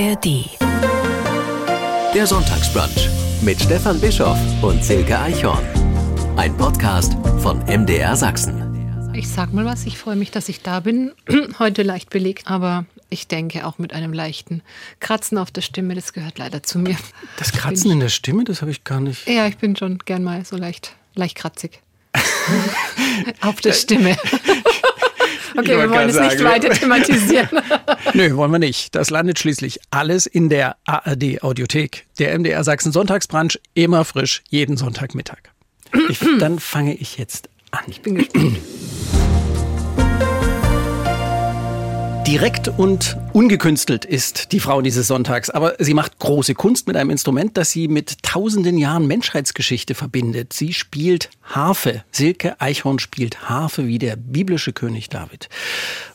ARD. Der Sonntagsbrunch mit Stefan Bischoff und Silke Eichhorn. Ein Podcast von MDR Sachsen. Ich sag mal was, ich freue mich, dass ich da bin. Heute leicht belegt, aber ich denke auch mit einem leichten Kratzen auf der Stimme, das gehört leider zu mir. Das Kratzen in der Stimme, das habe ich gar nicht. Ja, ich bin schon gern mal so leicht, leicht kratzig. auf der Stimme. Okay, wir wollen es nicht weiter thematisieren. Nö, wollen wir nicht. Das landet schließlich alles in der ARD Audiothek. Der MDR Sachsen Sonntagsbrunch, immer frisch, jeden Sonntagmittag. Ich, dann fange ich jetzt an. Ich bin gespannt. Direkt und ungekünstelt ist die Frau dieses Sonntags, aber sie macht große Kunst mit einem Instrument, das sie mit tausenden Jahren Menschheitsgeschichte verbindet. Sie spielt Harfe. Silke Eichhorn spielt Harfe wie der biblische König David.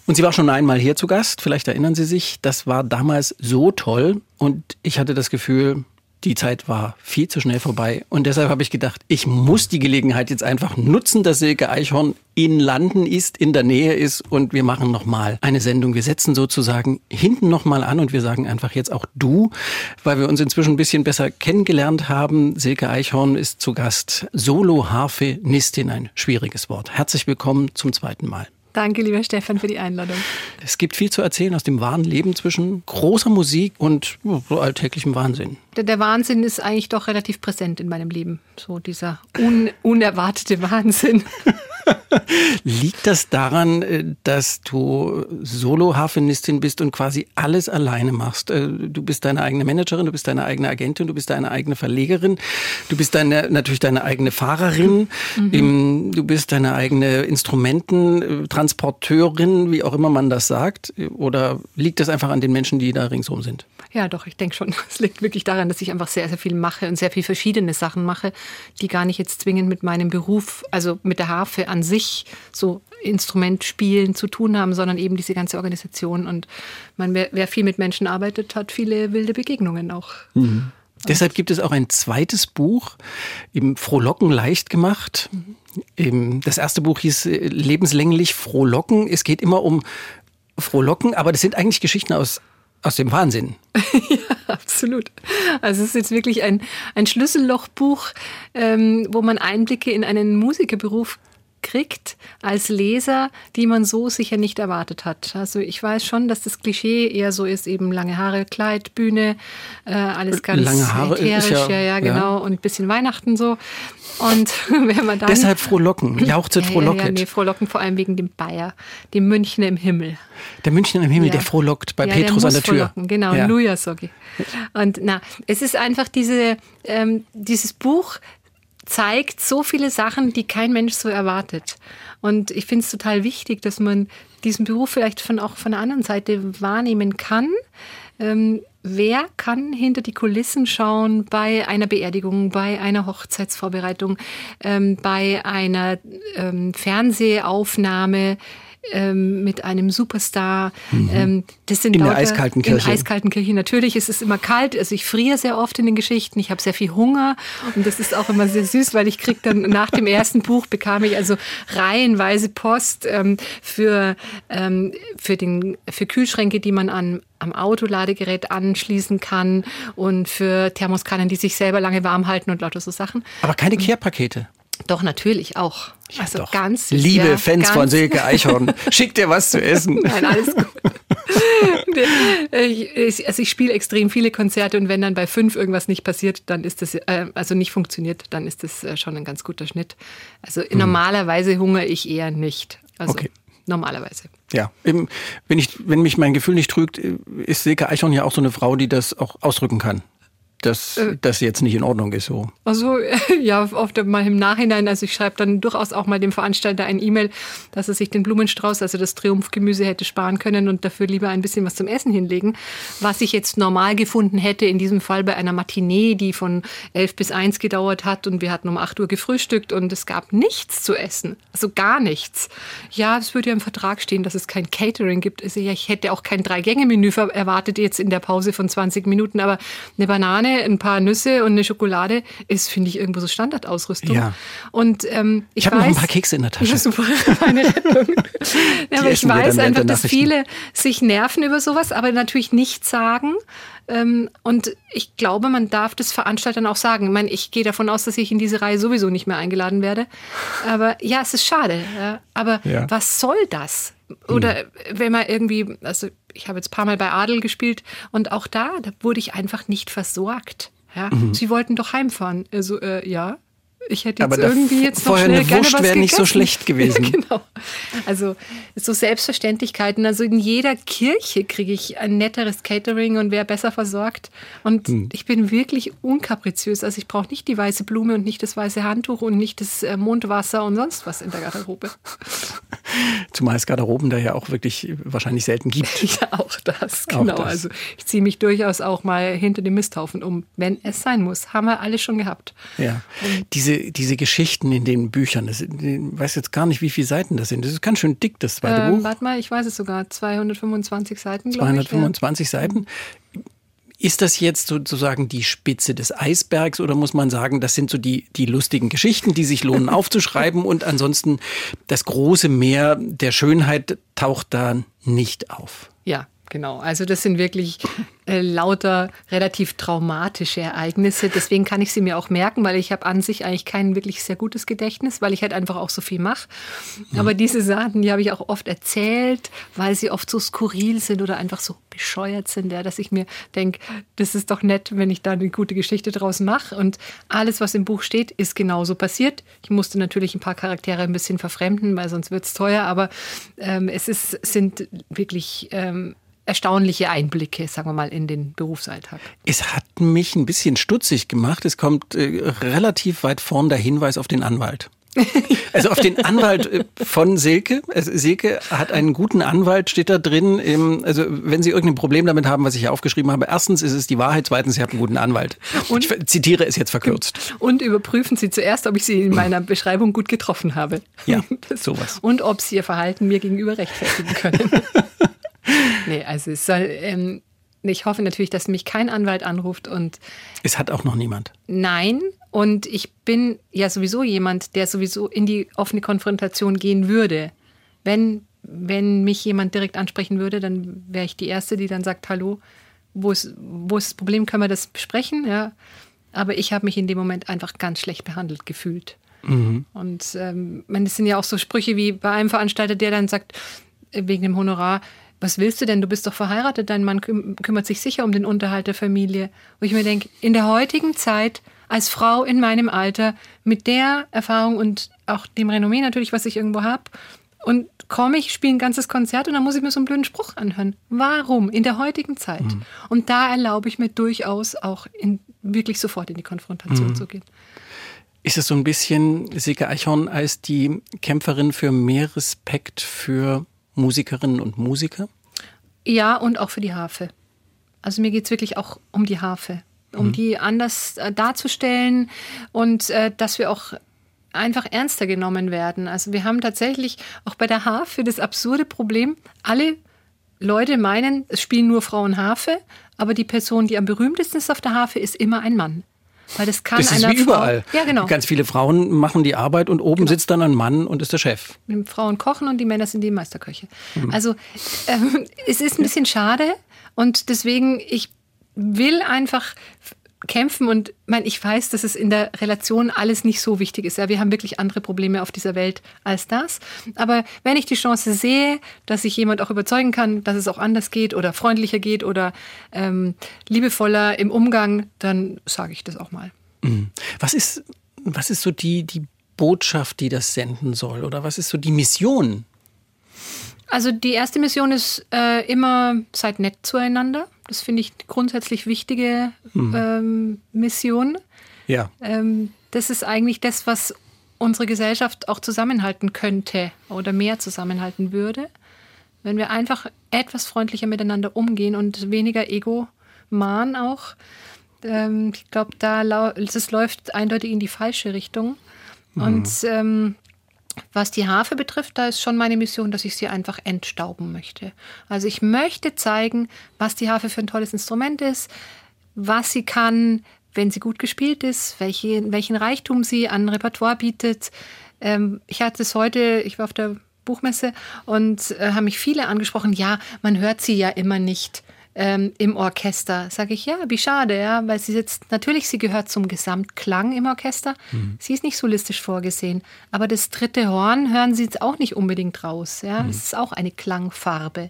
Und sie war schon einmal hier zu Gast, vielleicht erinnern Sie sich, das war damals so toll und ich hatte das Gefühl, die Zeit war viel zu schnell vorbei. Und deshalb habe ich gedacht, ich muss die Gelegenheit jetzt einfach nutzen, dass Silke Eichhorn in Landen ist, in der Nähe ist und wir machen nochmal eine Sendung. Wir setzen sozusagen hinten nochmal an und wir sagen einfach jetzt auch du, weil wir uns inzwischen ein bisschen besser kennengelernt haben. Silke Eichhorn ist zu Gast. Solo-Harfe-Nistin, ein schwieriges Wort. Herzlich willkommen zum zweiten Mal. Danke, lieber Stefan, für die Einladung. Es gibt viel zu erzählen aus dem wahren Leben zwischen großer Musik und so alltäglichem Wahnsinn. Der, der, Wahnsinn ist eigentlich doch relativ präsent in meinem Leben. So dieser un, unerwartete Wahnsinn. Liegt das daran, äh, dass du Solo-Harfenistin bist und quasi alles alleine machst? Äh, du bist deine eigene Managerin, du bist deine eigene Agentin, du bist deine eigene Verlegerin, du bist deine, natürlich deine eigene Fahrerin, mhm. du bist deine eigene Instrumententransporteurin, wie auch immer man das sagt. Oder liegt das einfach an den Menschen, die da ringsherum sind? Ja, doch, ich denke schon. Es liegt wirklich daran, dass ich einfach sehr, sehr viel mache und sehr viel verschiedene Sachen mache, die gar nicht jetzt zwingend mit meinem Beruf, also mit der Harfe an sich so Instrumentspielen zu tun haben, sondern eben diese ganze Organisation. Und man, wer, wer viel mit Menschen arbeitet, hat viele wilde Begegnungen auch. Mhm. Deshalb gibt es auch ein zweites Buch, im Frohlocken leicht gemacht. Mhm. Das erste Buch hieß äh, Lebenslänglich Frohlocken. Es geht immer um Frohlocken, aber das sind eigentlich Geschichten aus aus dem Wahnsinn. ja, absolut. Also es ist jetzt wirklich ein, ein Schlüssellochbuch, ähm, wo man Einblicke in einen Musikerberuf kriegt als Leser, die man so sicher nicht erwartet hat. Also ich weiß schon, dass das Klischee eher so ist, eben lange Haare, Kleid, Bühne, äh, alles ganz lange Haare ätherisch, ja, ja, ja, genau, ja. und ein bisschen Weihnachten so. Und wenn man dann deshalb frohlocken, jauchzet ja, frohlocket. Ja, ja, nee, frohlocken vor allem wegen dem Bayer, dem Münchner im Himmel. Der Münchner im Himmel, ja. der frohlockt bei Petrus der an der Tür. Frohlocken, genau, ja. Luja Sogi. Und na, es ist einfach diese, ähm, dieses Buch zeigt so viele Sachen, die kein Mensch so erwartet. Und ich finde es total wichtig, dass man diesen Beruf vielleicht von, auch von der anderen Seite wahrnehmen kann. Ähm, wer kann hinter die Kulissen schauen bei einer Beerdigung, bei einer Hochzeitsvorbereitung, ähm, bei einer ähm, Fernsehaufnahme? Ähm, mit einem Superstar. Mhm. Ähm, das sind in lauter, der eiskalten Kirche. In eiskalten Kirche. Natürlich ist es immer kalt. Also ich friere sehr oft in den Geschichten. Ich habe sehr viel Hunger und das ist auch immer sehr süß, weil ich kriege dann nach dem ersten Buch bekam ich also reihenweise Post ähm, für ähm, für den für Kühlschränke, die man an am Autoladegerät anschließen kann und für Thermoskannen, die sich selber lange warm halten und lauter so Sachen. Aber keine Kehrpakete. Doch, natürlich auch. Ja, also doch. ganz Liebe ja, Fans von Silke Eichhorn, schickt dir was zu essen. Nein, alles gut. also ich spiele extrem viele Konzerte und wenn dann bei fünf irgendwas nicht passiert, dann ist das, äh, also nicht funktioniert, dann ist das äh, schon ein ganz guter Schnitt. Also hm. normalerweise hungere ich eher nicht. Also okay. normalerweise. Ja, wenn, ich, wenn mich mein Gefühl nicht trügt, ist Silke Eichhorn ja auch so eine Frau, die das auch ausdrücken kann dass äh, das jetzt nicht in Ordnung ist so. Also ja, oft mal im Nachhinein, also ich schreibe dann durchaus auch mal dem Veranstalter ein E-Mail, dass er sich den Blumenstrauß, also das Triumphgemüse hätte sparen können und dafür lieber ein bisschen was zum Essen hinlegen. Was ich jetzt normal gefunden hätte, in diesem Fall bei einer Matinee, die von elf bis eins gedauert hat und wir hatten um acht Uhr gefrühstückt und es gab nichts zu essen. Also gar nichts. Ja, es würde ja im Vertrag stehen, dass es kein Catering gibt. Also ja, ich hätte auch kein Drei-Gänge-Menü erwartet jetzt in der Pause von 20 Minuten, aber eine Banane ein paar Nüsse und eine Schokolade ist, finde ich, irgendwo so Standardausrüstung. Ja. Und ähm, ich, ich habe noch ein paar Kekse in der Tasche. Ja, super, meine Rettung. ja, aber ich weiß einfach, dass viele sich nerven über sowas, aber natürlich nicht sagen, und ich glaube, man darf das Veranstaltern auch sagen. Ich meine, ich gehe davon aus, dass ich in diese Reihe sowieso nicht mehr eingeladen werde. Aber ja, es ist schade. Aber ja. was soll das? Oder hm. wenn man irgendwie, also ich habe jetzt ein paar Mal bei Adel gespielt und auch da, da wurde ich einfach nicht versorgt. Ja, mhm. Sie wollten doch heimfahren. Also äh, ja, ich hätte jetzt Aber irgendwie jetzt noch schnell eine gerne was wäre nicht so schlecht gewesen. Genau. Also so Selbstverständlichkeiten. Also in jeder Kirche kriege ich ein netteres Catering und wäre besser versorgt. Und hm. ich bin wirklich unkapriziös. Also ich brauche nicht die weiße Blume und nicht das weiße Handtuch und nicht das äh, Mondwasser und sonst was in der Garderobe. Zumal es Garderoben da ja auch wirklich wahrscheinlich selten gibt. Ja, auch das, genau. Auch das. Also ich ziehe mich durchaus auch mal hinter dem Misthaufen um, wenn es sein muss. Haben wir alle schon gehabt. Ja. Und diese diese, Geschichten in den Büchern, das, ich weiß jetzt gar nicht, wie viele Seiten das sind. Das ist ganz schön dick, das zweite ähm, Buch. Warte mal, ich weiß es sogar. 225 Seiten, 225 ich, ja. Seiten. Ist das jetzt sozusagen die Spitze des Eisbergs oder muss man sagen, das sind so die, die lustigen Geschichten, die sich lohnen aufzuschreiben und ansonsten das große Meer der Schönheit taucht da nicht auf? Ja, Genau, also das sind wirklich äh, lauter relativ traumatische Ereignisse. Deswegen kann ich sie mir auch merken, weil ich habe an sich eigentlich kein wirklich sehr gutes Gedächtnis, weil ich halt einfach auch so viel mache. Aber diese Sachen, die habe ich auch oft erzählt, weil sie oft so skurril sind oder einfach so bescheuert sind, ja, dass ich mir denke, das ist doch nett, wenn ich da eine gute Geschichte draus mache. Und alles, was im Buch steht, ist genauso passiert. Ich musste natürlich ein paar Charaktere ein bisschen verfremden, weil sonst wird es teuer. Aber ähm, es ist, sind wirklich ähm, erstaunliche Einblicke, sagen wir mal, in den Berufsalltag. Es hat mich ein bisschen stutzig gemacht. Es kommt äh, relativ weit vorn der Hinweis auf den Anwalt. Also auf den Anwalt äh, von Silke. Also Silke hat einen guten Anwalt, steht da drin. Im, also wenn Sie irgendein Problem damit haben, was ich hier aufgeschrieben habe, erstens ist es die Wahrheit, zweitens, Sie haben einen guten Anwalt. Und, ich zitiere es jetzt verkürzt. Und überprüfen Sie zuerst, ob ich Sie in meiner Beschreibung gut getroffen habe. Ja, sowas. Und ob Sie Ihr Verhalten mir gegenüber rechtfertigen können. nee, also es soll. Ähm, ich hoffe natürlich, dass mich kein Anwalt anruft und. Es hat auch noch niemand. Nein. Und ich bin ja sowieso jemand, der sowieso in die offene Konfrontation gehen würde. Wenn, wenn mich jemand direkt ansprechen würde, dann wäre ich die Erste, die dann sagt, hallo, wo ist, wo ist das Problem, können wir das besprechen? Ja. Aber ich habe mich in dem Moment einfach ganz schlecht behandelt gefühlt. Mhm. Und ähm, es sind ja auch so Sprüche wie bei einem Veranstalter, der dann sagt, äh, wegen dem Honorar, was willst du denn? Du bist doch verheiratet, dein Mann küm kümmert sich sicher um den Unterhalt der Familie. Wo ich mir denke, in der heutigen Zeit, als Frau in meinem Alter, mit der Erfahrung und auch dem Renommee natürlich, was ich irgendwo habe, und komme ich, spiele ein ganzes Konzert und dann muss ich mir so einen blöden Spruch anhören. Warum? In der heutigen Zeit. Mhm. Und da erlaube ich mir durchaus auch in, wirklich sofort in die Konfrontation mhm. zu gehen. Ist es so ein bisschen Silke Eichhorn als die Kämpferin für mehr Respekt für Musikerinnen und Musiker? Ja, und auch für die Harfe. Also mir geht es wirklich auch um die Harfe, um mhm. die anders äh, darzustellen und äh, dass wir auch einfach ernster genommen werden. Also wir haben tatsächlich auch bei der Harfe das absurde Problem, alle Leute meinen, es spielen nur Frauen Harfe, aber die Person, die am berühmtesten ist auf der Harfe, ist immer ein Mann. Weil das kann das ist wie überall. Frau, ja, genau. Ganz viele Frauen machen die Arbeit und oben genau. sitzt dann ein Mann und ist der Chef. Die Frauen kochen und die Männer sind die Meisterköche. Mhm. Also ähm, es ist ein bisschen schade und deswegen, ich will einfach kämpfen und mein, ich weiß, dass es in der Relation alles nicht so wichtig ist. Ja, wir haben wirklich andere Probleme auf dieser Welt als das. Aber wenn ich die Chance sehe, dass ich jemand auch überzeugen kann, dass es auch anders geht oder freundlicher geht oder ähm, liebevoller im Umgang, dann sage ich das auch mal. Mhm. Was ist, was ist so die, die Botschaft, die das senden soll? Oder was ist so die Mission? Also die erste Mission ist äh, immer, seid nett zueinander. Das finde ich grundsätzlich wichtige mhm. ähm, Mission. Ja. Ähm, das ist eigentlich das, was unsere Gesellschaft auch zusammenhalten könnte oder mehr zusammenhalten würde. Wenn wir einfach etwas freundlicher miteinander umgehen und weniger Ego-Mahn auch. Ähm, ich glaube, da es läuft eindeutig in die falsche Richtung. Mhm. Und ähm, was die Harfe betrifft, da ist schon meine Mission, dass ich sie einfach entstauben möchte. Also ich möchte zeigen, was die Harfe für ein tolles Instrument ist, was sie kann, wenn sie gut gespielt ist, welche, welchen Reichtum sie an Repertoire bietet. Ähm, ich hatte es heute, ich war auf der Buchmesse und äh, haben mich viele angesprochen, ja, man hört sie ja immer nicht ähm, im Orchester. Sage ich, ja, wie schade, ja, weil sie jetzt, natürlich, sie gehört zum Gesamtklang im Orchester. Mhm. Sie ist nicht solistisch vorgesehen. Aber das dritte Horn hören Sie jetzt auch nicht unbedingt raus. Ja, mhm. das ist auch eine Klangfarbe.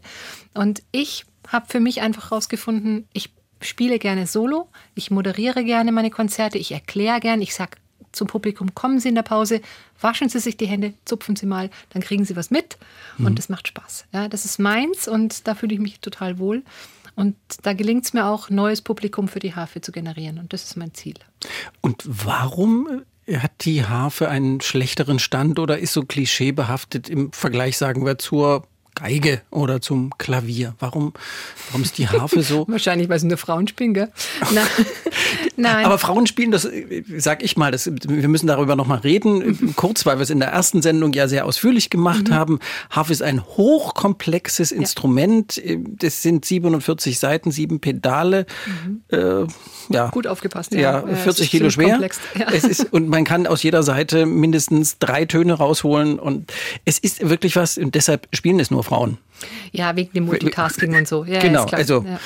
Und ich habe für mich einfach herausgefunden, ich spiele gerne Solo, ich moderiere gerne meine Konzerte, ich erkläre gerne, ich sage zum Publikum, kommen Sie in der Pause, waschen Sie sich die Hände, zupfen Sie mal, dann kriegen Sie was mit und mhm. das macht Spaß. Ja, das ist meins und da fühle ich mich total wohl. Und da gelingt es mir auch, neues Publikum für die Harfe zu generieren. Und das ist mein Ziel. Und warum hat die Harfe einen schlechteren Stand oder ist so klischeebehaftet im Vergleich, sagen wir, zur Geige oder zum Klavier? Warum, warum ist die Harfe so? Wahrscheinlich, weil es nur Frauen spielen, gell? Nein. Aber Frauen spielen, das sag ich mal, das, wir müssen darüber nochmal reden, kurz, weil wir es in der ersten Sendung ja sehr ausführlich gemacht mhm. haben. Harfe ist ein hochkomplexes ja. Instrument. Das sind 47 Seiten, sieben Pedale. Mhm. Äh, ja. Gut aufgepasst, ja. ja 40 Kilo schwer. Ja. Es ist, und man kann aus jeder Seite mindestens drei Töne rausholen. Und es ist wirklich was, und deshalb spielen es nur Frauen. Ja, wegen dem Multitasking und so. Ja, genau, also ja.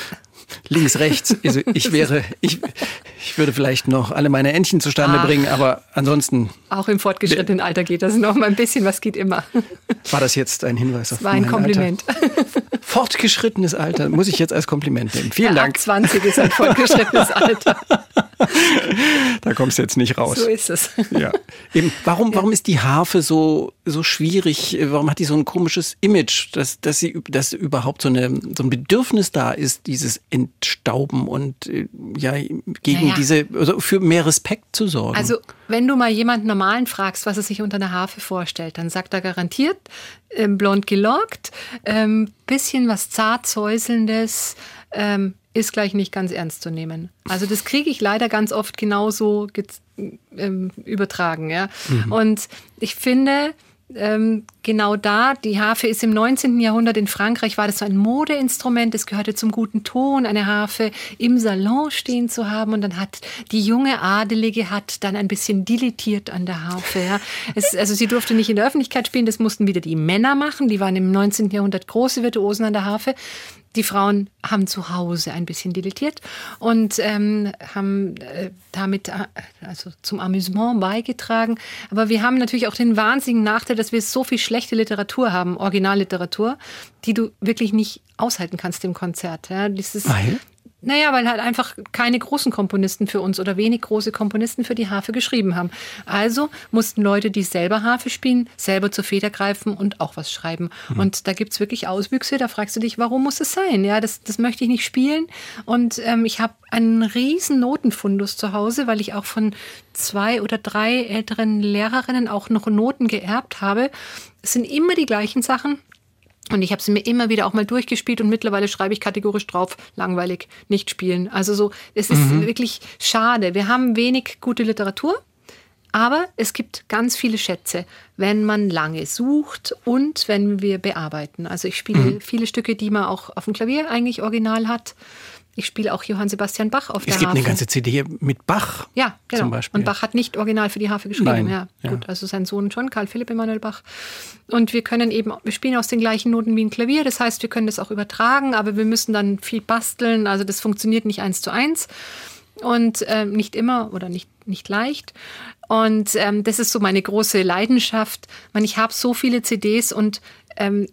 links, rechts. Also ich wäre, ich, ich würde vielleicht noch alle meine Entchen zustande Ach, bringen, aber ansonsten. Auch im fortgeschrittenen Alter geht das noch mal ein bisschen, was geht immer. War das jetzt ein Hinweis auf das war ein Kompliment. Alter? Fortgeschrittenes Alter, muss ich jetzt als Kompliment nehmen. Vielen ja, Dank. 20 ist ein fortgeschrittenes Alter. da kommst du jetzt nicht raus. So ist es. Ja. Eben, warum, warum ist die Harfe so, so schwierig? Warum hat die so ein komisches Image, dass, dass sie, dass überhaupt so, eine, so ein Bedürfnis da ist, dieses Entstauben und äh, ja, gegen ja, ja. diese, also für mehr Respekt zu sorgen? Also, wenn du mal jemanden Normalen fragst, was er sich unter einer Harfe vorstellt, dann sagt er garantiert, ähm, blond gelockt, ähm, bisschen was zart säuselndes, ähm, ist gleich nicht ganz ernst zu nehmen. Also das kriege ich leider ganz oft genauso ähm, übertragen. Ja? Mhm. Und ich finde, ähm, genau da, die Harfe ist im 19. Jahrhundert in Frankreich, war das so ein Modeinstrument, es gehörte zum guten Ton, eine Harfe im Salon stehen zu haben und dann hat die junge Adelige hat dann ein bisschen dilettiert an der Harfe. Ja. Es, also sie durfte nicht in der Öffentlichkeit spielen, das mussten wieder die Männer machen, die waren im 19. Jahrhundert große Virtuosen an der Harfe die Frauen haben zu Hause ein bisschen dilettiert und ähm, haben äh, damit äh, also zum Amüsement beigetragen. Aber wir haben natürlich auch den wahnsinnigen Nachteil, dass wir so viel schlechte Literatur haben, Originalliteratur, die du wirklich nicht aushalten kannst im Konzert. Ja, dieses, Weil? Naja, weil halt einfach keine großen Komponisten für uns oder wenig große Komponisten für die Harfe geschrieben haben. Also mussten Leute, die selber Harfe spielen, selber zur Feder greifen und auch was schreiben. Mhm. Und da gibt's wirklich Auswüchse, da fragst du dich, warum muss es sein? Ja, das, das möchte ich nicht spielen. Und ähm, ich habe einen riesen Notenfundus zu Hause, weil ich auch von zwei oder drei älteren Lehrerinnen auch noch Noten geerbt habe. Es sind immer die gleichen Sachen und ich habe sie mir immer wieder auch mal durchgespielt und mittlerweile schreibe ich kategorisch drauf, langweilig, nicht spielen. Also so, es ist mhm. wirklich schade. Wir haben wenig gute Literatur, aber es gibt ganz viele Schätze, wenn man lange sucht und wenn wir bearbeiten. Also ich spiele mhm. viele Stücke, die man auch auf dem Klavier eigentlich original hat. Ich spiele auch Johann Sebastian Bach auf der Harfe. Es gibt eine ganze CD mit Bach. Ja, genau. Zum Beispiel. Und Bach hat nicht original für die Harfe geschrieben. Nein, ja, ja, gut. Also sein Sohn schon, Karl Philipp Emanuel Bach. Und wir können eben, wir spielen aus den gleichen Noten wie ein Klavier. Das heißt, wir können das auch übertragen, aber wir müssen dann viel basteln. Also das funktioniert nicht eins zu eins und äh, nicht immer oder nicht, nicht leicht. Und ähm, das ist so meine große Leidenschaft. Ich, meine, ich habe so viele CDs und ähm,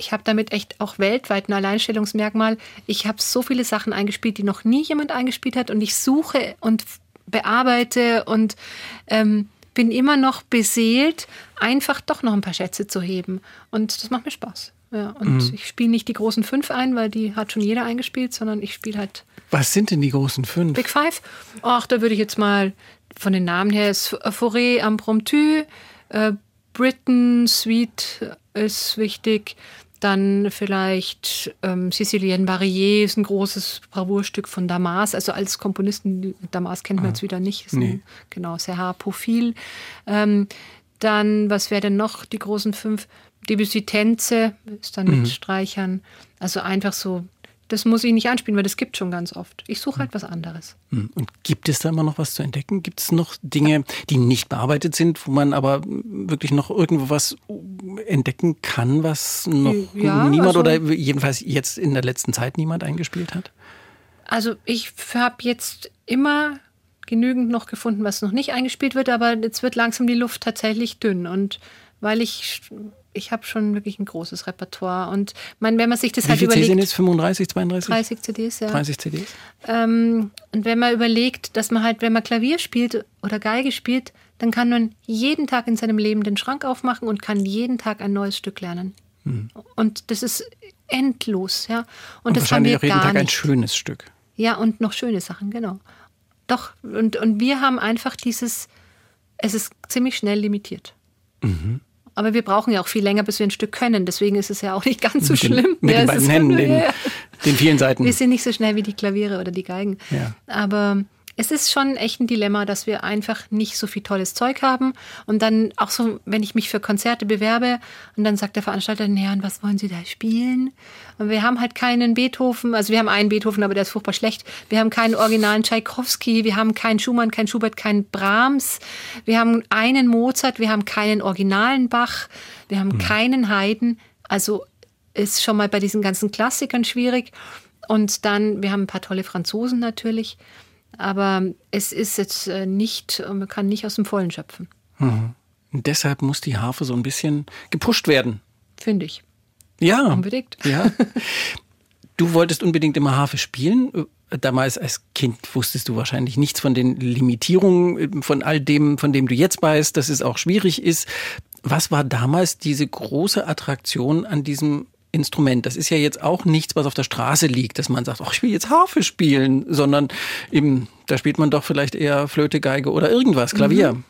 ich habe damit echt auch weltweit ein Alleinstellungsmerkmal. Ich habe so viele Sachen eingespielt, die noch nie jemand eingespielt hat und ich suche und bearbeite und ähm, bin immer noch beseelt, einfach doch noch ein paar Schätze zu heben. Und das macht mir Spaß. Ja, und mhm. ich spiele nicht die großen fünf ein, weil die hat schon jeder eingespielt, sondern ich spiele halt. Was sind denn die großen fünf? Big Five. Ach, da würde ich jetzt mal von den Namen her ist Forêt Impromptu, äh, Britain Suite ist wichtig, dann vielleicht ähm, Sicilien Barrier ist ein großes Bravourstück von Damas. Also als Komponisten, Damas kennt man ah, jetzt wieder nicht. Ist nee. ein, genau, Serra Profil. Ähm, dann, was wäre denn noch die großen fünf? Debussy Tänze ist dann mhm. mit Streichern. Also einfach so das muss ich nicht anspielen, weil das gibt schon ganz oft. Ich suche halt was anderes. Hm. Und gibt es da immer noch was zu entdecken? Gibt es noch Dinge, die nicht bearbeitet sind, wo man aber wirklich noch irgendwo was entdecken kann, was noch ja, niemand also, oder jedenfalls jetzt in der letzten Zeit niemand eingespielt hat? Also ich habe jetzt immer genügend noch gefunden, was noch nicht eingespielt wird, aber jetzt wird langsam die Luft tatsächlich dünn. Und weil ich ich habe schon wirklich ein großes Repertoire. Und mein, wenn man sich das Wie halt viele überlegt. sind jetzt 35, 32? 30 CDs, ja. 30 CDs. Ähm, und wenn man überlegt, dass man halt, wenn man Klavier spielt oder Geige spielt, dann kann man jeden Tag in seinem Leben den Schrank aufmachen und kann jeden Tag ein neues Stück lernen. Hm. Und das ist endlos, ja. Und, und das wahrscheinlich haben wir auch jeden Tag nicht. ein schönes Stück. Ja, und noch schöne Sachen, genau. Doch, und, und wir haben einfach dieses, es ist ziemlich schnell limitiert. Mhm. Aber wir brauchen ja auch viel länger, bis wir ein Stück können. Deswegen ist es ja auch nicht ganz so mit schlimm. Den, mit ja, den beiden Händen, den, den, vielen Seiten. Wir sind nicht so schnell wie die Klaviere oder die Geigen. Ja. Aber es ist schon echt ein Dilemma, dass wir einfach nicht so viel tolles Zeug haben. Und dann auch so, wenn ich mich für Konzerte bewerbe und dann sagt der Veranstalter, naja, und was wollen Sie da spielen? Und wir haben halt keinen Beethoven, also wir haben einen Beethoven, aber der ist furchtbar schlecht. Wir haben keinen originalen Tschaikowski, wir haben keinen Schumann, keinen Schubert, keinen Brahms. Wir haben einen Mozart, wir haben keinen originalen Bach, wir haben hm. keinen Haydn. Also ist schon mal bei diesen ganzen Klassikern schwierig. Und dann, wir haben ein paar tolle Franzosen natürlich. Aber es ist jetzt äh, nicht, man kann nicht aus dem Vollen schöpfen. Mhm. Deshalb muss die Harfe so ein bisschen gepusht werden. Finde ich. Ja. Unbedingt. Ja. Du wolltest unbedingt immer Harfe spielen. Damals als Kind wusstest du wahrscheinlich nichts von den Limitierungen, von all dem, von dem du jetzt weißt, dass es auch schwierig ist. Was war damals diese große Attraktion an diesem Instrument. Das ist ja jetzt auch nichts, was auf der Straße liegt, dass man sagt, oh, ich will jetzt Harfe spielen, sondern eben, da spielt man doch vielleicht eher Flöte, Geige oder irgendwas, Klavier. Mhm.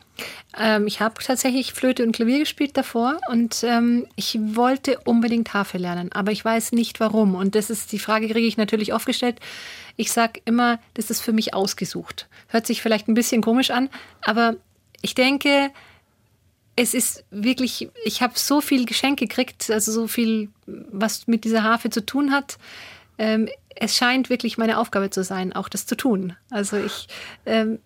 Ähm, ich habe tatsächlich Flöte und Klavier gespielt davor und ähm, ich wollte unbedingt Harfe lernen, aber ich weiß nicht warum. Und das ist die Frage, kriege ich natürlich oft gestellt. Ich sage immer, das ist für mich ausgesucht. Hört sich vielleicht ein bisschen komisch an, aber ich denke, es ist wirklich, ich habe so viel Geschenk gekriegt, also so viel, was mit dieser Harfe zu tun hat. Ähm, es scheint wirklich meine Aufgabe zu sein, auch das zu tun. Also ich, ähm,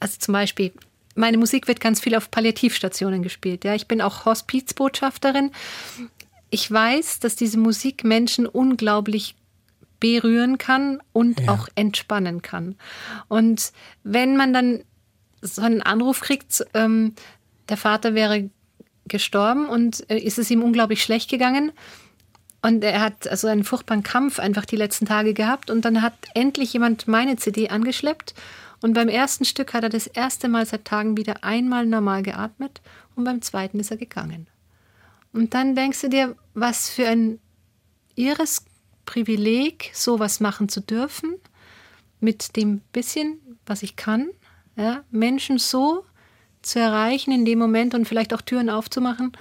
also zum Beispiel, meine Musik wird ganz viel auf Palliativstationen gespielt. Ja, ich bin auch Hospizbotschafterin. Ich weiß, dass diese Musik Menschen unglaublich berühren kann und ja. auch entspannen kann. Und wenn man dann so einen Anruf kriegt, ähm, der Vater wäre gestorben und äh, ist es ihm unglaublich schlecht gegangen. Und er hat also einen furchtbaren Kampf einfach die letzten Tage gehabt. Und dann hat endlich jemand meine CD angeschleppt. Und beim ersten Stück hat er das erste Mal seit Tagen wieder einmal normal geatmet. Und beim zweiten ist er gegangen. Und dann denkst du dir, was für ein irres Privileg, sowas machen zu dürfen. Mit dem bisschen, was ich kann. Ja, Menschen so zu erreichen in dem Moment und vielleicht auch Türen aufzumachen.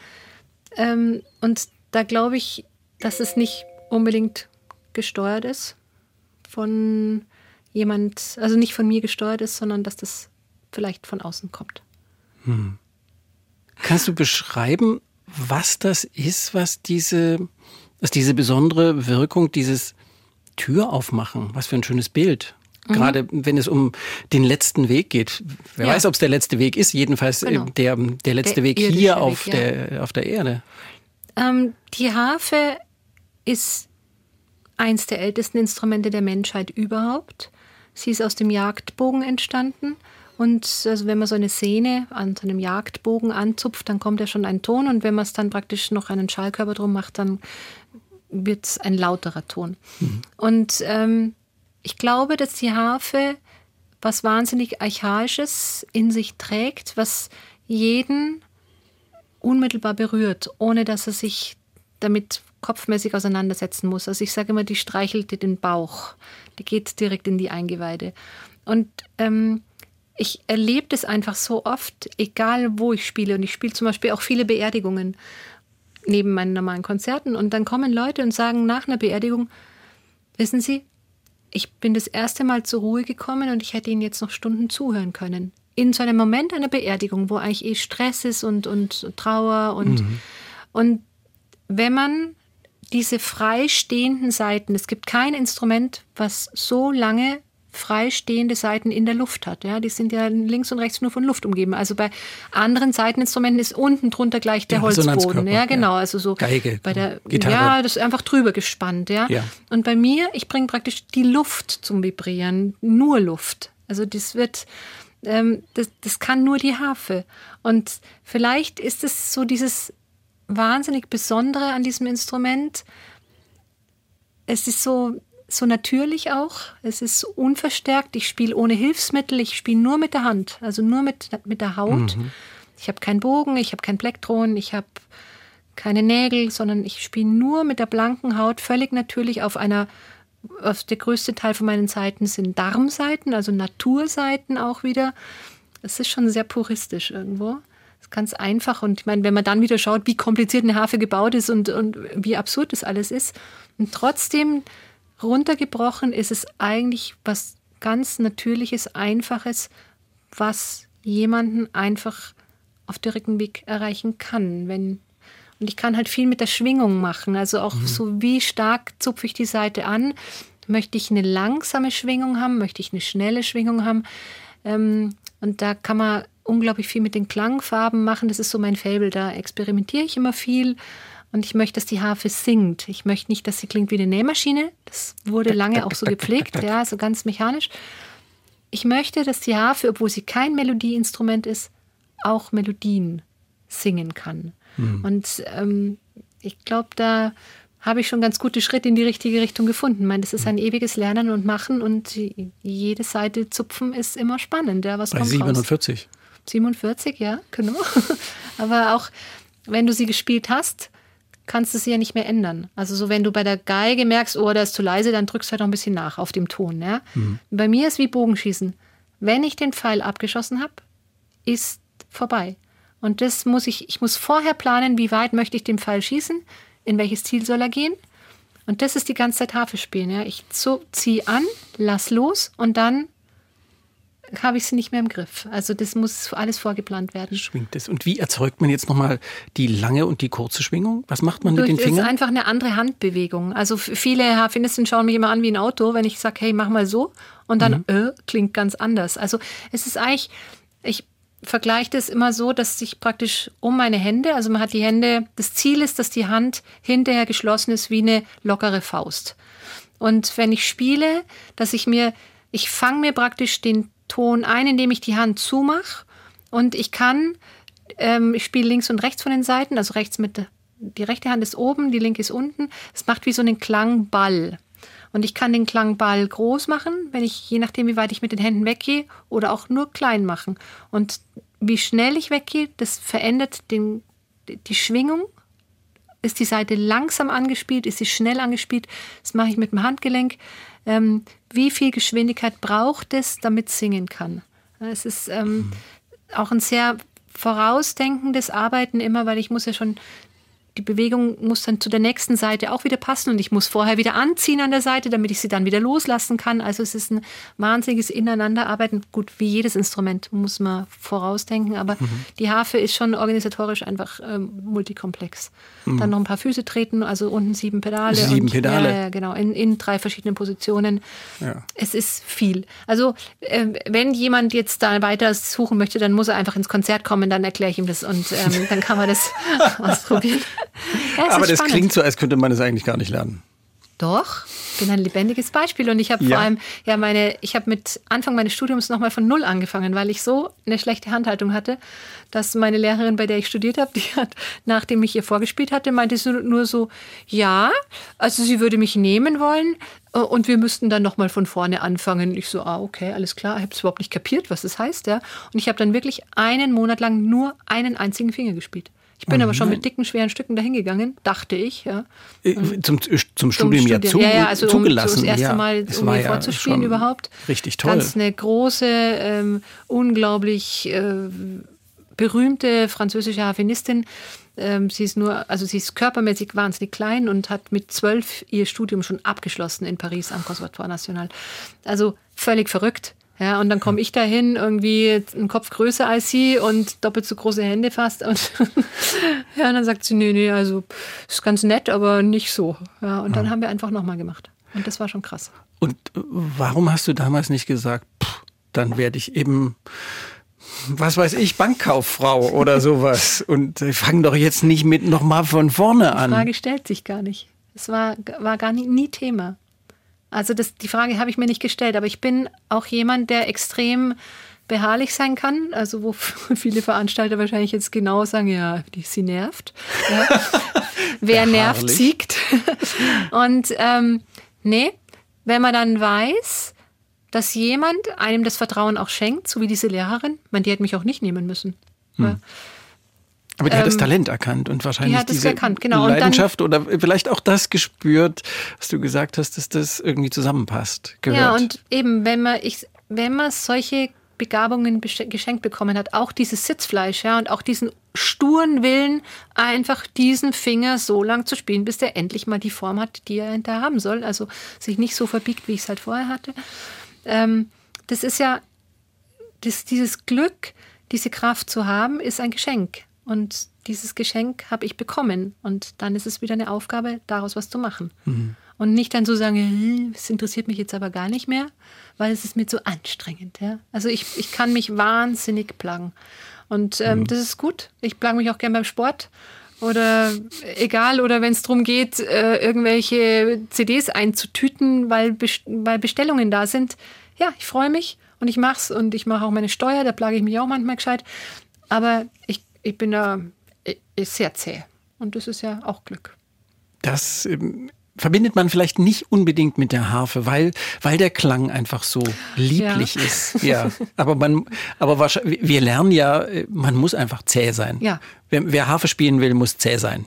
Ähm, und da glaube ich, dass es nicht unbedingt gesteuert ist von jemand, also nicht von mir gesteuert ist, sondern dass das vielleicht von außen kommt. Hm. Kannst du beschreiben, was das ist, was diese, was diese besondere Wirkung, dieses Tür aufmachen, was für ein schönes Bild, Mhm. Gerade wenn es um den letzten Weg geht. Wer ja. weiß, ob es der letzte Weg ist. Jedenfalls äh, genau. der, der letzte der Weg hier auf, Weg, der, ja. auf der Erde. Ähm, die Harfe ist eins der ältesten Instrumente der Menschheit überhaupt. Sie ist aus dem Jagdbogen entstanden. Und also wenn man so eine Sehne an so einem Jagdbogen anzupft, dann kommt ja schon ein Ton. Und wenn man es dann praktisch noch einen Schallkörper drum macht, dann wird es ein lauterer Ton. Mhm. Und ähm, ich glaube, dass die Harfe was wahnsinnig Archaisches in sich trägt, was jeden unmittelbar berührt, ohne dass er sich damit kopfmäßig auseinandersetzen muss. Also ich sage immer, die streichelt den Bauch, die geht direkt in die Eingeweide. Und ähm, ich erlebe das einfach so oft, egal wo ich spiele. Und ich spiele zum Beispiel auch viele Beerdigungen neben meinen normalen Konzerten. Und dann kommen Leute und sagen nach einer Beerdigung, wissen Sie, ich bin das erste Mal zur Ruhe gekommen und ich hätte Ihnen jetzt noch Stunden zuhören können. In so einem Moment einer Beerdigung, wo eigentlich eh Stress ist und, und Trauer und, mhm. und wenn man diese freistehenden Seiten, es gibt kein Instrument, was so lange freistehende Seiten in der Luft hat. Ja, die sind ja links und rechts nur von Luft umgeben. Also bei anderen Seiteninstrumenten ist unten drunter gleich der, der Holzboden. Ja, genau. Also so Geige, bei der Gitarre. Ja, das ist einfach drüber gespannt. Ja. ja. Und bei mir, ich bringe praktisch die Luft zum Vibrieren, nur Luft. Also das wird, ähm, das, das kann nur die Harfe. Und vielleicht ist es so dieses wahnsinnig Besondere an diesem Instrument. Es ist so, so natürlich auch. Es ist unverstärkt. Ich spiele ohne Hilfsmittel. Ich spiele nur mit der Hand, also nur mit, mit der Haut. Mhm. Ich habe keinen Bogen, ich habe kein Plektron, ich habe keine Nägel, sondern ich spiele nur mit der blanken Haut, völlig natürlich auf einer, auf der größte Teil von meinen Seiten sind Darmseiten, also Naturseiten auch wieder. Es ist schon sehr puristisch irgendwo. Es ist ganz einfach. Und ich meine, wenn man dann wieder schaut, wie kompliziert eine Harfe gebaut ist und, und wie absurd das alles ist. Und trotzdem runtergebrochen ist es eigentlich was ganz Natürliches, Einfaches, was jemanden einfach auf direktem Weg erreichen kann. Wenn, und ich kann halt viel mit der Schwingung machen. Also auch mhm. so, wie stark zupfe ich die Seite an. Möchte ich eine langsame Schwingung haben? Möchte ich eine schnelle Schwingung haben? Ähm, und da kann man unglaublich viel mit den Klangfarben machen. Das ist so mein Fable. Da experimentiere ich immer viel. Und ich möchte, dass die Harfe singt. Ich möchte nicht, dass sie klingt wie eine Nähmaschine. Das wurde lange auch so gepflegt, ja, so ganz mechanisch. Ich möchte, dass die Harfe, obwohl sie kein Melodieinstrument ist, auch Melodien singen kann. Mhm. Und ähm, ich glaube, da habe ich schon ganz gute Schritte in die richtige Richtung gefunden. Ich meine, das ist ein ewiges Lernen und Machen und jede Seite zupfen ist immer spannend. Ja, was Bei 47. Raus? 47, ja, genau. Aber auch wenn du sie gespielt hast, kannst du sie ja nicht mehr ändern. Also so, wenn du bei der Geige merkst, oh, da ist zu leise, dann drückst du halt noch ein bisschen nach auf dem Ton. Ja? Mhm. Bei mir ist wie Bogenschießen. Wenn ich den Pfeil abgeschossen habe, ist vorbei. Und das muss ich, ich muss vorher planen, wie weit möchte ich den Pfeil schießen, in welches Ziel soll er gehen. Und das ist die ganze Zeit Harfe spielen. Ja? Ich ziehe an, lass los und dann habe ich sie nicht mehr im Griff. Also das muss alles vorgeplant werden. Schwingt es. Und wie erzeugt man jetzt nochmal die lange und die kurze Schwingung? Was macht man Durch, mit den Fingern? Das ist einfach eine andere Handbewegung. Also viele Harfenisten schauen mich immer an wie ein Auto, wenn ich sage, hey, mach mal so. Und dann, mhm. äh, klingt ganz anders. Also es ist eigentlich, ich vergleiche das immer so, dass sich praktisch um meine Hände, also man hat die Hände, das Ziel ist, dass die Hand hinterher geschlossen ist wie eine lockere Faust. Und wenn ich spiele, dass ich mir, ich fange mir praktisch den Ton ein, indem ich die Hand zumache und ich kann, ähm, ich spiele links und rechts von den Seiten, also rechts mit, die rechte Hand ist oben, die linke ist unten. Es macht wie so einen Klangball. Und ich kann den Klangball groß machen, wenn ich, je nachdem, wie weit ich mit den Händen weggehe, oder auch nur klein machen. Und wie schnell ich weggehe, das verändert den, die Schwingung. Ist die Seite langsam angespielt, ist sie schnell angespielt? Das mache ich mit dem Handgelenk ähm, wie viel Geschwindigkeit braucht es, damit es singen kann. Es ist ähm, auch ein sehr vorausdenkendes Arbeiten immer, weil ich muss ja schon die Bewegung muss dann zu der nächsten Seite auch wieder passen und ich muss vorher wieder anziehen an der Seite, damit ich sie dann wieder loslassen kann. Also es ist ein wahnsinniges Ineinanderarbeiten. Gut, wie jedes Instrument muss man vorausdenken, aber mhm. die Harfe ist schon organisatorisch einfach ähm, multikomplex. Mhm. Dann noch ein paar Füße treten, also unten sieben Pedale. Sieben und, Pedale. Ja, ja, genau, in, in drei verschiedenen Positionen. Ja. Es ist viel. Also äh, wenn jemand jetzt da weiter suchen möchte, dann muss er einfach ins Konzert kommen, dann erkläre ich ihm das und ähm, dann kann man das ausprobieren. Ja, Aber das spannend. klingt so, als könnte man es eigentlich gar nicht lernen. Doch, ich bin ein lebendiges Beispiel und ich habe ja. vor allem ja meine ich habe mit Anfang meines Studiums nochmal von null angefangen, weil ich so eine schlechte Handhaltung hatte, dass meine Lehrerin, bei der ich studiert habe, die hat nachdem ich ihr vorgespielt hatte, meinte sie nur so, ja, also sie würde mich nehmen wollen äh, und wir müssten dann nochmal von vorne anfangen. Ich so, ah okay, alles klar, ich habe es überhaupt nicht kapiert, was das heißt, ja. Und ich habe dann wirklich einen Monat lang nur einen einzigen Finger gespielt. Ich bin oh, aber schon nein. mit dicken, schweren Stücken dahingegangen, dachte ich. Ja. Äh, zum, zum, zum Studium ja, zu, ja, ja, also zugelassen. Um, das erste ja, Mal, um mir vorzuspielen überhaupt. Richtig toll. Ganz eine große, ähm, unglaublich äh, berühmte französische Harfenistin. Ähm, sie ist nur, also sie ist körpermäßig wahnsinnig klein und hat mit zwölf ihr Studium schon abgeschlossen in Paris am Conservatoire National. Also völlig verrückt. Ja, und dann komme ich dahin, irgendwie einen Kopf größer als sie und doppelt so große Hände fast. Und ja, und dann sagt sie, nee, nee, also ist ganz nett, aber nicht so. Ja, und dann ja. haben wir einfach nochmal gemacht. Und das war schon krass. Und warum hast du damals nicht gesagt, pff, dann werde ich eben was weiß ich, Bankkauffrau oder sowas. Und fangen doch jetzt nicht mit nochmal von vorne an. Die Frage stellt sich gar nicht. Es war, war gar nie, nie Thema. Also das, die Frage habe ich mir nicht gestellt, aber ich bin auch jemand, der extrem beharrlich sein kann, also wo viele Veranstalter wahrscheinlich jetzt genau sagen, ja, die, sie nervt. Ja. Wer nervt, siegt. Und ähm, nee, wenn man dann weiß, dass jemand einem das Vertrauen auch schenkt, so wie diese Lehrerin, man, die hätte mich auch nicht nehmen müssen. Hm. Ja. Aber die ähm, hat das ähm, Talent erkannt und wahrscheinlich die hat diese erkannt, genau. Leidenschaft dann, oder vielleicht auch das gespürt, was du gesagt hast, dass das irgendwie zusammenpasst. Gehört. Ja, und eben, wenn man, ich, wenn man solche Begabungen geschenkt bekommen hat, auch dieses Sitzfleisch, ja, und auch diesen sturen Willen, einfach diesen Finger so lang zu spielen, bis der endlich mal die Form hat, die er hinterher haben soll. Also sich nicht so verbiegt, wie ich es halt vorher hatte. Ähm, das ist ja, das, dieses Glück, diese Kraft zu haben, ist ein Geschenk. Und dieses Geschenk habe ich bekommen. Und dann ist es wieder eine Aufgabe, daraus was zu machen. Mhm. Und nicht dann so sagen, es interessiert mich jetzt aber gar nicht mehr, weil es ist mir zu anstrengend. Ja? Also ich, ich kann mich wahnsinnig plagen. Und ähm, mhm. das ist gut. Ich plage mich auch gern beim Sport. Oder egal, oder wenn es darum geht, äh, irgendwelche CDs einzutüten, weil, weil Bestellungen da sind. Ja, ich freue mich und ich mache es und ich mache auch meine Steuer, da plage ich mich auch manchmal gescheit. Aber ich ich bin da sehr zäh. Und das ist ja auch Glück. Das ähm, verbindet man vielleicht nicht unbedingt mit der Harfe, weil, weil der Klang einfach so lieblich ja. ist. Ja, aber man, aber wahrscheinlich, wir lernen ja, äh, man muss einfach zäh sein. Ja. Wer, wer Harfe spielen will, muss zäh sein.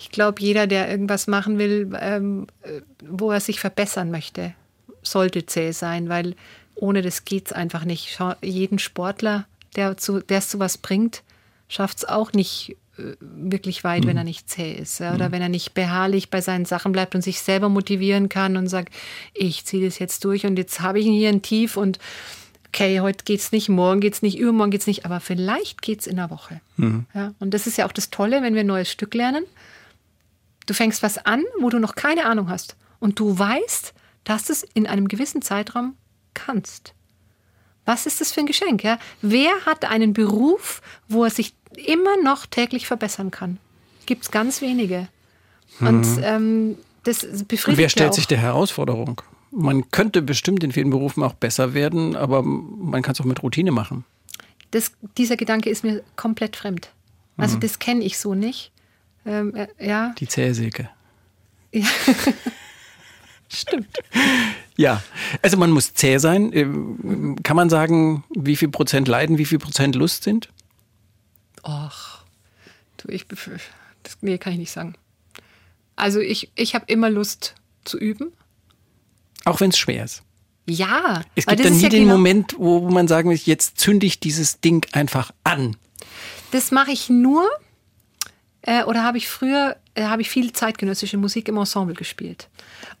Ich glaube, jeder, der irgendwas machen will, ähm, äh, wo er sich verbessern möchte, sollte zäh sein, weil ohne das geht es einfach nicht. Schau, jeden Sportler, der zu, der es zu was bringt, schafft es auch nicht äh, wirklich weit, mhm. wenn er nicht zäh ist. Ja? Oder mhm. wenn er nicht beharrlich bei seinen Sachen bleibt und sich selber motivieren kann und sagt, ich ziehe das jetzt durch und jetzt habe ich hier ein Tief und okay, heute geht es nicht, morgen geht es nicht, übermorgen geht es nicht, aber vielleicht geht es in einer Woche. Mhm. Ja? Und das ist ja auch das Tolle, wenn wir ein neues Stück lernen. Du fängst was an, wo du noch keine Ahnung hast. Und du weißt, dass du es in einem gewissen Zeitraum kannst. Was ist das für ein Geschenk? Ja? Wer hat einen Beruf, wo er sich immer noch täglich verbessern kann? Gibt es ganz wenige. Und mhm. ähm, das befriedigt Und wer stellt sich der Herausforderung? Man könnte bestimmt in vielen Berufen auch besser werden, aber man kann es auch mit Routine machen. Das, dieser Gedanke ist mir komplett fremd. Also mhm. das kenne ich so nicht. Ähm, äh, ja. Die Zähsäge. Ja. Stimmt. Ja, also man muss zäh sein. Ähm, kann man sagen, wie viel Prozent Leiden, wie viel Prozent Lust sind? Ach, du, ich, das, nee, kann ich nicht sagen. Also ich, ich habe immer Lust zu üben. Auch wenn es schwer ist. Ja. Es gibt dann nie ja den genau Moment, wo man sagen muss, jetzt zünde ich dieses Ding einfach an. Das mache ich nur, äh, oder habe ich früher, äh, habe ich viel zeitgenössische Musik im Ensemble gespielt.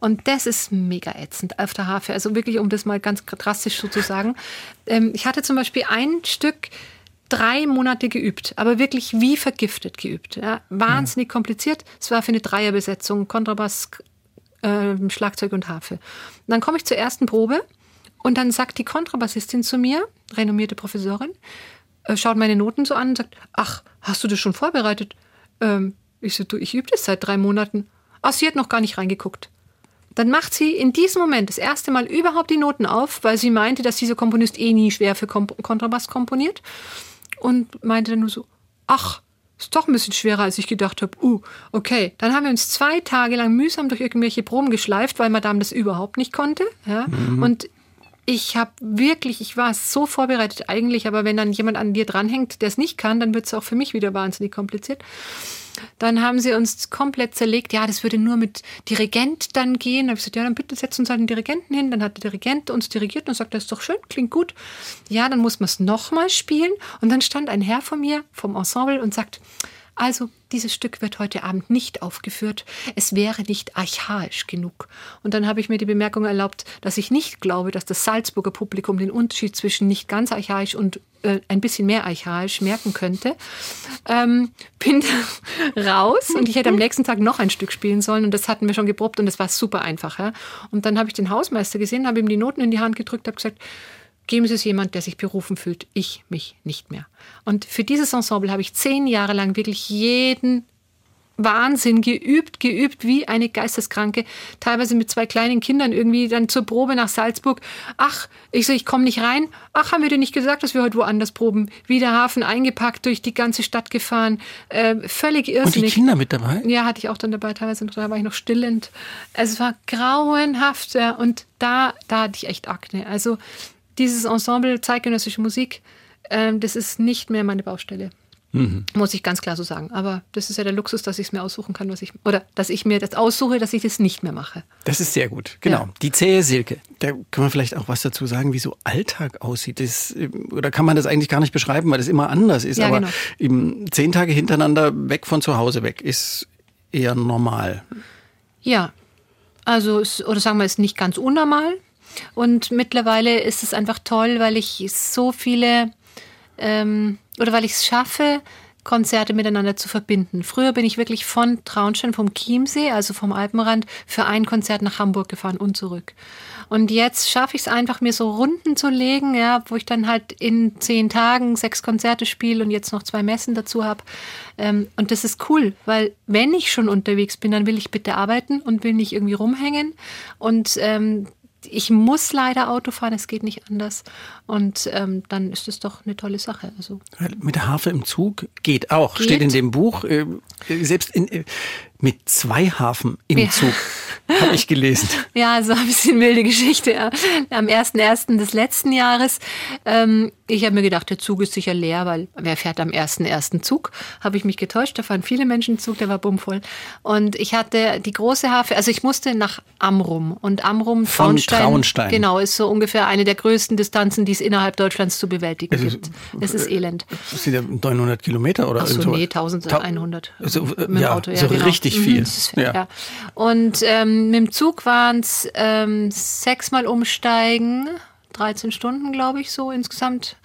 Und das ist mega ätzend auf der Harfe. Also wirklich, um das mal ganz drastisch so zu sagen. Ähm, ich hatte zum Beispiel ein Stück drei Monate geübt, aber wirklich wie vergiftet geübt. Ja, wahnsinnig ja. kompliziert. Es war für eine Dreierbesetzung, Kontrabass, äh, Schlagzeug und Harfe. Und dann komme ich zur ersten Probe und dann sagt die Kontrabassistin zu mir, renommierte Professorin, äh, schaut meine Noten so an und sagt, ach, hast du das schon vorbereitet? Ähm, ich so, du, ich übe das seit drei Monaten. Ach, sie hat noch gar nicht reingeguckt. Dann macht sie in diesem Moment das erste Mal überhaupt die Noten auf, weil sie meinte, dass dieser Komponist eh nie schwer für Kom Kontrabass komponiert. Und meinte dann nur so, ach, ist doch ein bisschen schwerer, als ich gedacht habe. Uh, okay. Dann haben wir uns zwei Tage lang mühsam durch irgendwelche Proben geschleift, weil Madame das überhaupt nicht konnte. Ja? Mhm. Und ich habe wirklich, ich war so vorbereitet eigentlich, aber wenn dann jemand an dir dranhängt, der es nicht kann, dann wird es auch für mich wieder wahnsinnig kompliziert. Dann haben sie uns komplett zerlegt, ja, das würde nur mit Dirigent dann gehen. Da habe ich gesagt, ja, dann bitte setzt uns einen Dirigenten hin. Dann hat der Dirigent uns dirigiert und sagt, das ist doch schön, klingt gut. Ja, dann muss man es nochmal spielen. Und dann stand ein Herr von mir vom Ensemble und sagt, Also dieses Stück wird heute Abend nicht aufgeführt. Es wäre nicht archaisch genug. Und dann habe ich mir die Bemerkung erlaubt, dass ich nicht glaube, dass das Salzburger Publikum den Unterschied zwischen nicht ganz archaisch und äh, ein bisschen mehr archaisch merken könnte. Ähm, bin raus und ich hätte am nächsten Tag noch ein Stück spielen sollen und das hatten wir schon geprobt und das war super einfach. Ja? Und dann habe ich den Hausmeister gesehen, habe ihm die Noten in die Hand gedrückt, habe gesagt, geben Sie es jemand, der sich berufen fühlt. Ich mich nicht mehr. Und für dieses Ensemble habe ich zehn Jahre lang wirklich jeden Wahnsinn geübt, geübt wie eine Geisteskranke, teilweise mit zwei kleinen Kindern irgendwie dann zur Probe nach Salzburg. Ach, ich so, ich komme nicht rein. Ach, haben wir dir nicht gesagt, dass wir heute woanders proben? Wie der Hafen eingepackt, durch die ganze Stadt gefahren, äh, völlig irrsinnig. Und die Kinder mit dabei? Ja, hatte ich auch dann dabei, teilweise da war ich noch stillend. Es war grauenhaft ja, und da, da hatte ich echt Akne. Also dieses Ensemble zeitgenössische Musik, äh, das ist nicht mehr meine Baustelle. Mhm. Muss ich ganz klar so sagen. Aber das ist ja der Luxus, dass ich es mir aussuchen kann, was ich, oder dass ich mir das aussuche, dass ich das nicht mehr mache. Das ist sehr gut, genau. Ja. Die zähe Silke. Da kann man vielleicht auch was dazu sagen, wie so Alltag aussieht. Das, oder kann man das eigentlich gar nicht beschreiben, weil das immer anders ist. Ja, Aber genau. eben zehn Tage hintereinander weg von zu Hause weg ist eher normal. Ja, also, oder sagen wir, ist nicht ganz unnormal. Und mittlerweile ist es einfach toll, weil ich so viele ähm, oder weil ich es schaffe, Konzerte miteinander zu verbinden. Früher bin ich wirklich von Traunstein, vom Chiemsee, also vom Alpenrand, für ein Konzert nach Hamburg gefahren und zurück. Und jetzt schaffe ich es einfach, mir so Runden zu legen, ja, wo ich dann halt in zehn Tagen sechs Konzerte spiele und jetzt noch zwei Messen dazu habe. Ähm, und das ist cool, weil wenn ich schon unterwegs bin, dann will ich bitte arbeiten und will nicht irgendwie rumhängen. Und ähm, ich muss leider Auto fahren, es geht nicht anders. Und ähm, dann ist es doch eine tolle Sache. Also. Mit der Harfe im Zug geht auch, geht. steht in dem Buch. Äh, selbst in, äh, mit zwei Hafen im ja. Zug, habe ich gelesen. Ja, so ein bisschen wilde Geschichte. Ja. Am 1.1. des letzten Jahres. Ähm, ich habe mir gedacht, der Zug ist sicher leer, weil wer fährt am 1.1. Zug? Habe ich mich getäuscht, da fahren viele Menschen Zug, der war bummvoll. Und ich hatte die große Hafe, also ich musste nach Amrum. Und Amrum, Von Traunstein, Traunstein. Genau, ist so ungefähr eine der größten Distanzen, die es innerhalb Deutschlands zu bewältigen es gibt. Es ist elend. Das sind ja 900 Kilometer oder Ach so, nee, 1100 also, mit dem ja, Auto. Ja, so genau. richtig richtig viel. Mhm, ja. ja. Und ähm, mit dem Zug waren es ähm, sechsmal umsteigen, 13 Stunden, glaube ich, so insgesamt.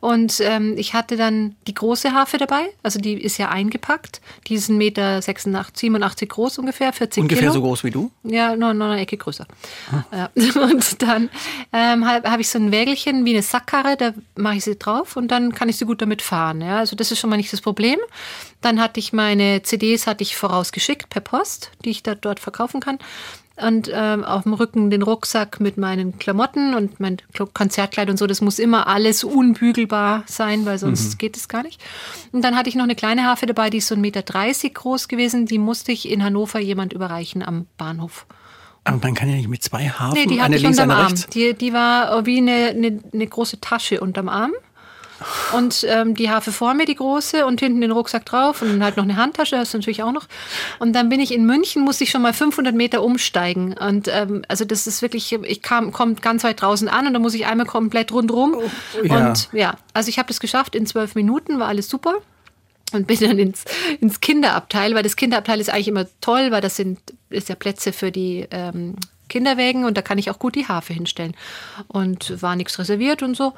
Und ähm, ich hatte dann die große Harfe dabei, also die ist ja eingepackt. Die ist 1,86 Meter 87 groß ungefähr, 40 ungefähr Kilo. so groß wie du? Ja, nur, nur eine Ecke größer. Ah. Ja. Und dann ähm, habe hab ich so ein Wägelchen wie eine Sackkarre, da mache ich sie drauf und dann kann ich sie gut damit fahren. Ja? Also das ist schon mal nicht das Problem. Dann hatte ich meine CDs hatte ich vorausgeschickt per Post, die ich da dort verkaufen kann und ähm, auf dem Rücken den Rucksack mit meinen Klamotten und mein Konzertkleid und so. Das muss immer alles unbügelbar sein, weil sonst mhm. geht es gar nicht. Und dann hatte ich noch eine kleine Harfe dabei, die ist so 1,30 Meter groß gewesen. Die musste ich in Hannover jemand überreichen am Bahnhof. Aber man kann ja nicht mit zwei Hafen, nee, die eine links, eine rechts. Arm. Die, die war wie eine, eine, eine große Tasche unterm Arm. Und ähm, die Harfe vor mir, die große, und hinten den Rucksack drauf und dann halt noch eine Handtasche, das ist natürlich auch noch. Und dann bin ich in München, musste ich schon mal 500 Meter umsteigen. Und ähm, also das ist wirklich, ich kam, komme ganz weit draußen an und dann muss ich einmal komplett rundrum. Oh, ja. Und ja, also ich habe das geschafft in zwölf Minuten, war alles super. Und bin dann ins, ins Kinderabteil, weil das Kinderabteil ist eigentlich immer toll, weil das sind ist ja Plätze für die ähm, Kinderwägen und da kann ich auch gut die Harfe hinstellen. Und war nichts reserviert und so.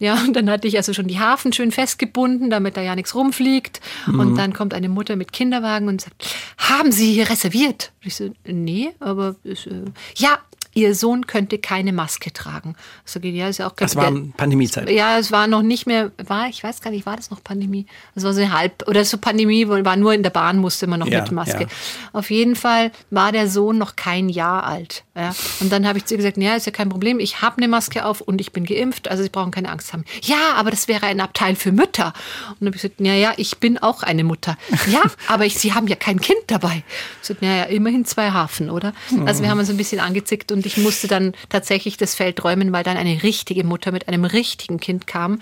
Ja, und dann hatte ich also schon die Hafen schön festgebunden, damit da ja nichts rumfliegt. Mhm. Und dann kommt eine Mutter mit Kinderwagen und sagt, haben Sie hier reserviert? Und ich so, nee, aber ist, äh, ja, Ihr Sohn könnte keine Maske tragen. So, ja, ist ja auch das war Pandemiezeit. Ja, es war noch nicht mehr, war, ich weiß gar nicht, war das noch Pandemie? Das war so eine halb, oder so Pandemie, wo war nur in der Bahn musste man noch ja, mit Maske. Ja. Auf jeden Fall war der Sohn noch kein Jahr alt. Ja. Und dann habe ich zu ihr gesagt, ja, ist ja kein Problem, ich habe eine Maske auf und ich bin geimpft, also Sie brauchen keine Angst haben. Ja, aber das wäre ein Abteil für Mütter. Und dann habe ich gesagt, ja, ja, ich bin auch eine Mutter. Ja, aber ich, Sie haben ja kein Kind dabei. Ich gesagt, ja, ja, immerhin zwei Hafen, oder? Also wir haben uns ein bisschen angezickt und und ich musste dann tatsächlich das Feld räumen, weil dann eine richtige Mutter mit einem richtigen Kind kam,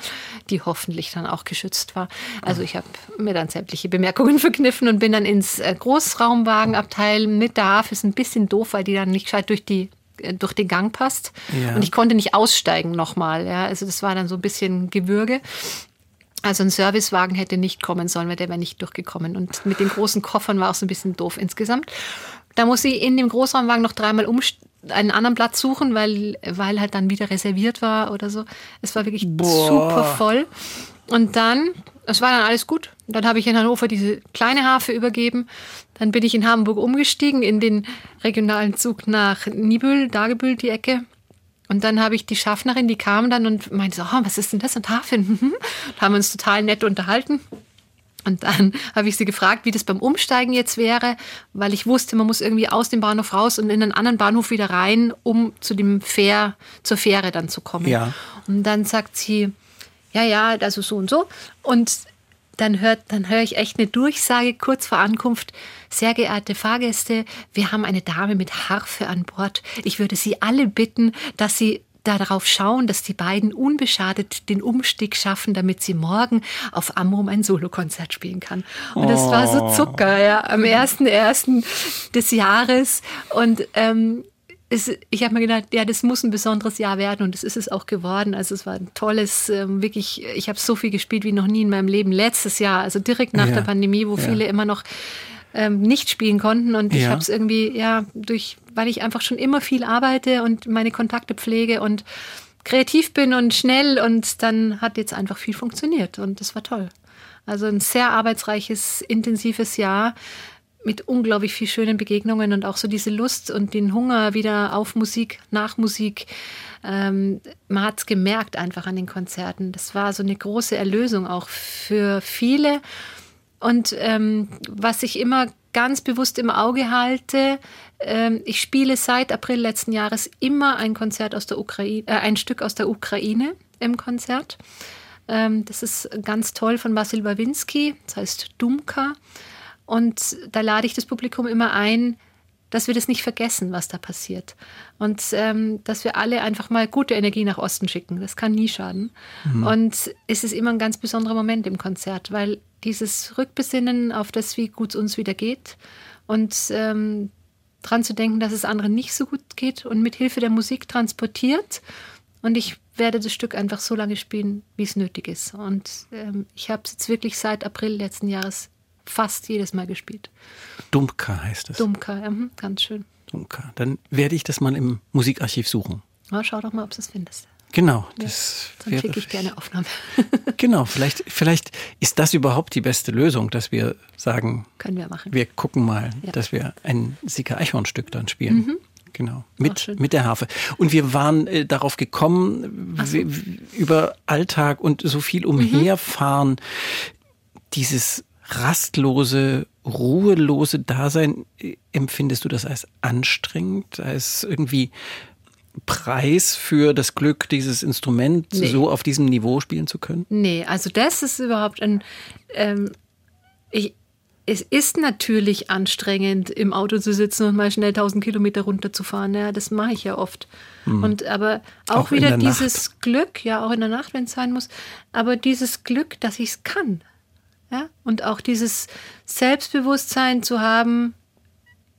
die hoffentlich dann auch geschützt war. Also ich habe mir dann sämtliche Bemerkungen verkniffen und bin dann ins äh, Großraumwagenabteil mit der Hafe. Ist ein bisschen doof, weil die dann nicht gescheit durch die äh, durch den Gang passt. Ja. Und ich konnte nicht aussteigen nochmal. Ja. Also das war dann so ein bisschen Gewürge. Also ein Servicewagen hätte nicht kommen sollen, weil der wäre nicht durchgekommen. Und mit den großen Koffern war auch so ein bisschen doof insgesamt. Da muss sie in dem Großraumwagen noch dreimal einen anderen Platz suchen, weil, weil halt dann wieder reserviert war oder so. Es war wirklich Boah. super voll. Und dann, es war dann alles gut. Dann habe ich in Hannover diese kleine Harfe übergeben. Dann bin ich in Hamburg umgestiegen in den regionalen Zug nach Nibül, Dagebüll, die Ecke. Und dann habe ich die Schaffnerin, die kam dann und meinte so, oh, was ist denn das? Und Harfe? da haben wir uns total nett unterhalten. Und dann habe ich sie gefragt, wie das beim Umsteigen jetzt wäre, weil ich wusste, man muss irgendwie aus dem Bahnhof raus und in einen anderen Bahnhof wieder rein, um zu dem Fähr, zur Fähre dann zu kommen. Ja. Und dann sagt sie, ja, ja, also so und so. Und dann, hört, dann höre ich echt eine Durchsage kurz vor Ankunft. Sehr geehrte Fahrgäste, wir haben eine Dame mit Harfe an Bord. Ich würde Sie alle bitten, dass Sie darauf schauen, dass die beiden unbeschadet den Umstieg schaffen, damit sie morgen auf Amrum ein Solokonzert spielen kann. Und das war so oh. Zucker, ja, am 1.1. des Jahres. Und ähm, es, ich habe mir gedacht, ja, das muss ein besonderes Jahr werden und das ist es auch geworden. Also es war ein tolles, ähm, wirklich, ich habe so viel gespielt wie noch nie in meinem Leben. Letztes Jahr, also direkt nach ja, der Pandemie, wo ja. viele immer noch ähm, nicht spielen konnten und ich habe es irgendwie, ja, durch, weil ich einfach schon immer viel arbeite und meine Kontakte pflege und kreativ bin und schnell und dann hat jetzt einfach viel funktioniert und das war toll. Also ein sehr arbeitsreiches, intensives Jahr mit unglaublich viel schönen Begegnungen und auch so diese Lust und den Hunger wieder auf Musik, nach Musik. Ähm, man hat es gemerkt einfach an den Konzerten. Das war so eine große Erlösung auch für viele. Und ähm, was ich immer ganz bewusst im Auge halte, ähm, ich spiele seit April letzten Jahres immer ein Konzert aus der Ukraine, äh, ein Stück aus der Ukraine im Konzert. Ähm, das ist ganz toll von Vasil Wawinski, das heißt Dumka. Und da lade ich das Publikum immer ein, dass wir das nicht vergessen, was da passiert. Und ähm, dass wir alle einfach mal gute Energie nach Osten schicken. Das kann nie schaden. Mhm. Und es ist immer ein ganz besonderer Moment im Konzert, weil dieses Rückbesinnen auf das, wie gut es uns wieder geht und ähm, dran zu denken, dass es anderen nicht so gut geht und mit Hilfe der Musik transportiert. Und ich werde das Stück einfach so lange spielen, wie es nötig ist. Und ähm, ich habe es jetzt wirklich seit April letzten Jahres fast jedes Mal gespielt. Dumka heißt es. Dumka, ja, mhm, ganz schön. Dumka. Dann werde ich das mal im Musikarchiv suchen. Na, schau doch mal, ob du es findest. Genau, das ja, dann schicke ich gerne Aufnahme. genau, vielleicht, vielleicht ist das überhaupt die beste Lösung, dass wir sagen, können wir machen. Wir gucken mal, ja. dass wir ein Sika Eichhorn-Stück dann spielen. Mhm. Genau, mit, mit der Harfe. Und wir waren äh, darauf gekommen, so. über Alltag und so viel mhm. umherfahren, mhm. dieses rastlose, ruhelose Dasein, empfindest du das als anstrengend, als irgendwie Preis für das Glück, dieses Instrument nee. so auf diesem Niveau spielen zu können? Nee, also das ist überhaupt ein. Ähm, ich, es ist natürlich anstrengend, im Auto zu sitzen und mal schnell 1000 Kilometer runterzufahren. Ja, das mache ich ja oft. Hm. Und aber auch, auch wieder dieses Nacht. Glück, ja, auch in der Nacht, wenn es sein muss, aber dieses Glück, dass ich es kann. Ja? Und auch dieses Selbstbewusstsein zu haben,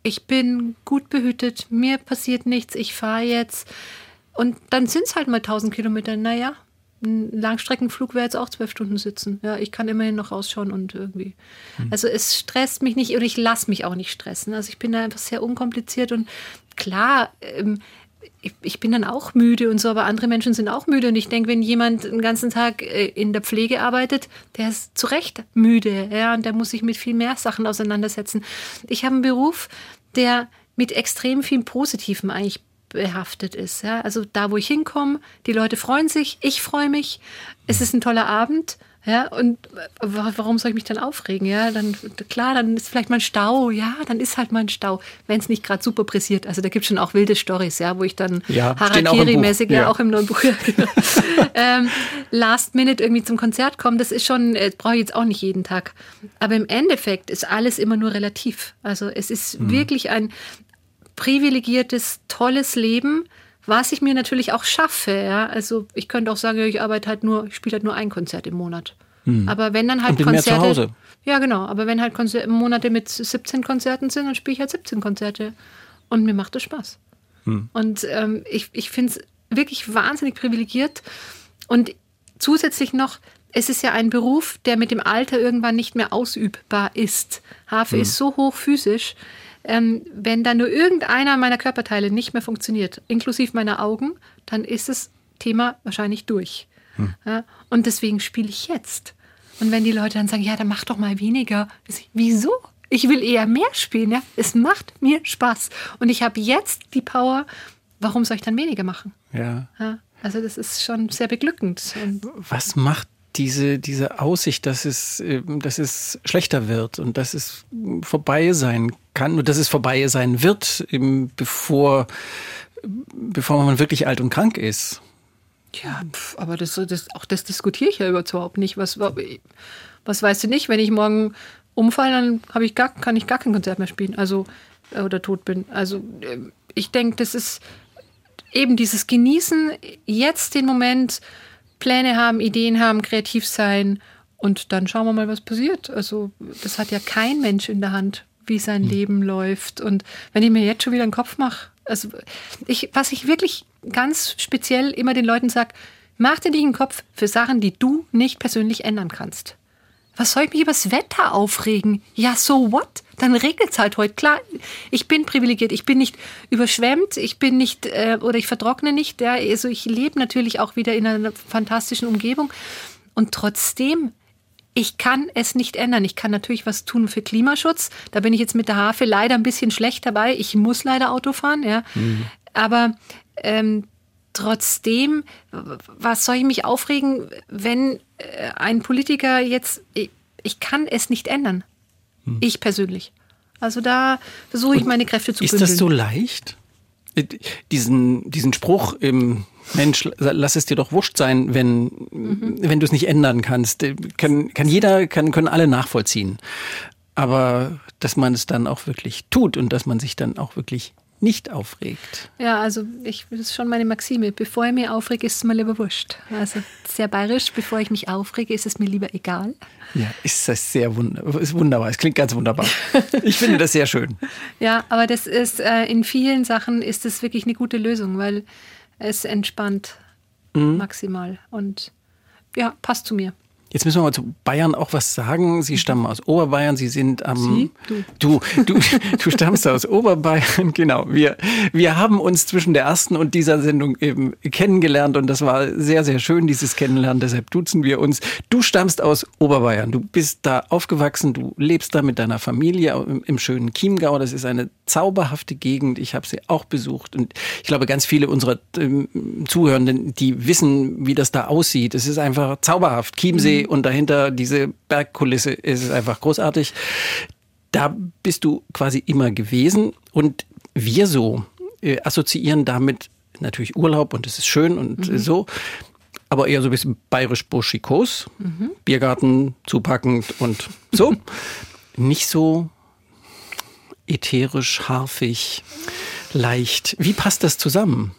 ich bin gut behütet, mir passiert nichts, ich fahre jetzt. Und dann sind es halt mal 1000 Kilometer. Naja, ein Langstreckenflug wäre jetzt auch zwölf Stunden sitzen. Ja, ich kann immerhin noch rausschauen und irgendwie. Hm. Also es stresst mich nicht und ich lasse mich auch nicht stressen. Also ich bin da einfach sehr unkompliziert und klar, ähm, ich, ich, bin dann auch müde und so, aber andere Menschen sind auch müde. Und ich denke, wenn jemand den ganzen Tag äh, in der Pflege arbeitet, der ist zu Recht müde. Ja, und der muss sich mit viel mehr Sachen auseinandersetzen. Ich habe einen Beruf, der mit extrem viel Positivem eigentlich behaftet ist. Ja? Also da, wo ich hinkomme, die Leute freuen sich, ich freue mich, es ist ein toller Abend ja, und warum soll ich mich dann aufregen? Ja, dann klar, dann ist vielleicht mal ein Stau. Ja, dann ist halt mal ein Stau, wenn es nicht gerade super pressiert. Also da gibt es schon auch wilde Stories, ja, wo ich dann ja, Harakiri-mäßig, ja. ja. auch im neuen Buch, ja, genau. ähm, Last Minute irgendwie zum Konzert kommen, das ist schon, äh, brauche ich jetzt auch nicht jeden Tag. Aber im Endeffekt ist alles immer nur relativ. Also es ist mhm. wirklich ein privilegiertes, tolles Leben was ich mir natürlich auch schaffe. Ja? Also ich könnte auch sagen, ich arbeite halt nur, ich spiele halt nur ein Konzert im Monat. Hm. Aber wenn dann halt Und Konzerte. Mehr zu Hause. Ja, genau. Aber wenn halt Konzer Monate mit 17 Konzerten sind, dann spiele ich halt 17 Konzerte. Und mir macht das Spaß. Hm. Und ähm, ich, ich finde es wirklich wahnsinnig privilegiert. Und zusätzlich noch, es ist ja ein Beruf, der mit dem Alter irgendwann nicht mehr ausübbar ist. Harfe hm. ist so hoch physisch, ähm, wenn da nur irgendeiner meiner Körperteile nicht mehr funktioniert, inklusive meiner Augen, dann ist das Thema wahrscheinlich durch. Hm. Ja, und deswegen spiele ich jetzt. Und wenn die Leute dann sagen, ja, dann mach doch mal weniger, ich, wieso? Ich will eher mehr spielen. Ja? Es macht mir Spaß. Und ich habe jetzt die Power. Warum soll ich dann weniger machen? Ja. ja also das ist schon sehr beglückend. Und Was macht diese, diese Aussicht, dass es, ähm, dass es schlechter wird und dass es vorbei sein kann und dass es vorbei sein wird, bevor, bevor man wirklich alt und krank ist? Ja, aber das, das, auch das diskutiere ich ja überhaupt nicht. Was, was weißt du nicht, wenn ich morgen umfalle, dann ich gar, kann ich gar kein Konzert mehr spielen, also äh, oder tot bin. Also äh, ich denke, das ist eben dieses Genießen, jetzt den Moment, Pläne haben, Ideen haben, kreativ sein und dann schauen wir mal, was passiert. Also das hat ja kein Mensch in der Hand, wie sein mhm. Leben läuft. Und wenn ich mir jetzt schon wieder einen Kopf mache, also ich, was ich wirklich ganz speziell immer den Leuten sage, mach dir nicht einen Kopf für Sachen, die du nicht persönlich ändern kannst. Was soll ich mich über das Wetter aufregen? Ja, so what? Dann regnet es halt heute. Klar, ich bin privilegiert, ich bin nicht überschwemmt, ich bin nicht äh, oder ich vertrockne nicht. Ja, also ich lebe natürlich auch wieder in einer fantastischen Umgebung. Und trotzdem, ich kann es nicht ändern. Ich kann natürlich was tun für Klimaschutz. Da bin ich jetzt mit der Hafe leider ein bisschen schlecht dabei. Ich muss leider Auto fahren, ja. Mhm. Aber ähm, trotzdem, was soll ich mich aufregen, wenn äh, ein Politiker jetzt, ich, ich kann es nicht ändern. Hm. Ich persönlich. Also da versuche ich meine Kräfte zu Ist bündeln. das so leicht? Äh, diesen, diesen Spruch im Mensch, lass es dir doch wurscht sein, wenn, mhm. wenn du es nicht ändern kannst. Äh, kann, kann jeder, kann, können alle nachvollziehen. Aber dass man es dann auch wirklich tut und dass man sich dann auch wirklich nicht aufregt. Ja, also ich, das ist schon meine Maxime. Bevor ich mich aufrege, ist es mir lieber wurscht. Also sehr bayerisch, bevor ich mich aufrege, ist es mir lieber egal. Ja, ist das sehr wunderbar. Ist wunderbar. Es klingt ganz wunderbar. Ich finde das sehr schön. ja, aber das ist äh, in vielen Sachen ist es wirklich eine gute Lösung, weil es entspannt mhm. maximal und ja, passt zu mir. Jetzt müssen wir mal zu Bayern auch was sagen. Sie stammen aus Oberbayern. Sie sind am. Sie? Du. Du, du, du stammst aus Oberbayern. Genau. Wir, wir haben uns zwischen der ersten und dieser Sendung eben kennengelernt und das war sehr, sehr schön, dieses Kennenlernen. Deshalb duzen wir uns. Du stammst aus Oberbayern. Du bist da aufgewachsen. Du lebst da mit deiner Familie im, im schönen Chiemgau. Das ist eine zauberhafte Gegend. Ich habe sie auch besucht und ich glaube, ganz viele unserer ähm, Zuhörenden, die wissen, wie das da aussieht. Es ist einfach zauberhaft. Chiemsee und dahinter diese Bergkulisse ist einfach großartig. Da bist du quasi immer gewesen und wir so äh, assoziieren damit natürlich Urlaub und es ist schön und mhm. so, aber eher so ein bisschen bayerisch-burschikos, mhm. Biergarten zupackend und so. Nicht so ätherisch, harfig, leicht. Wie passt das zusammen?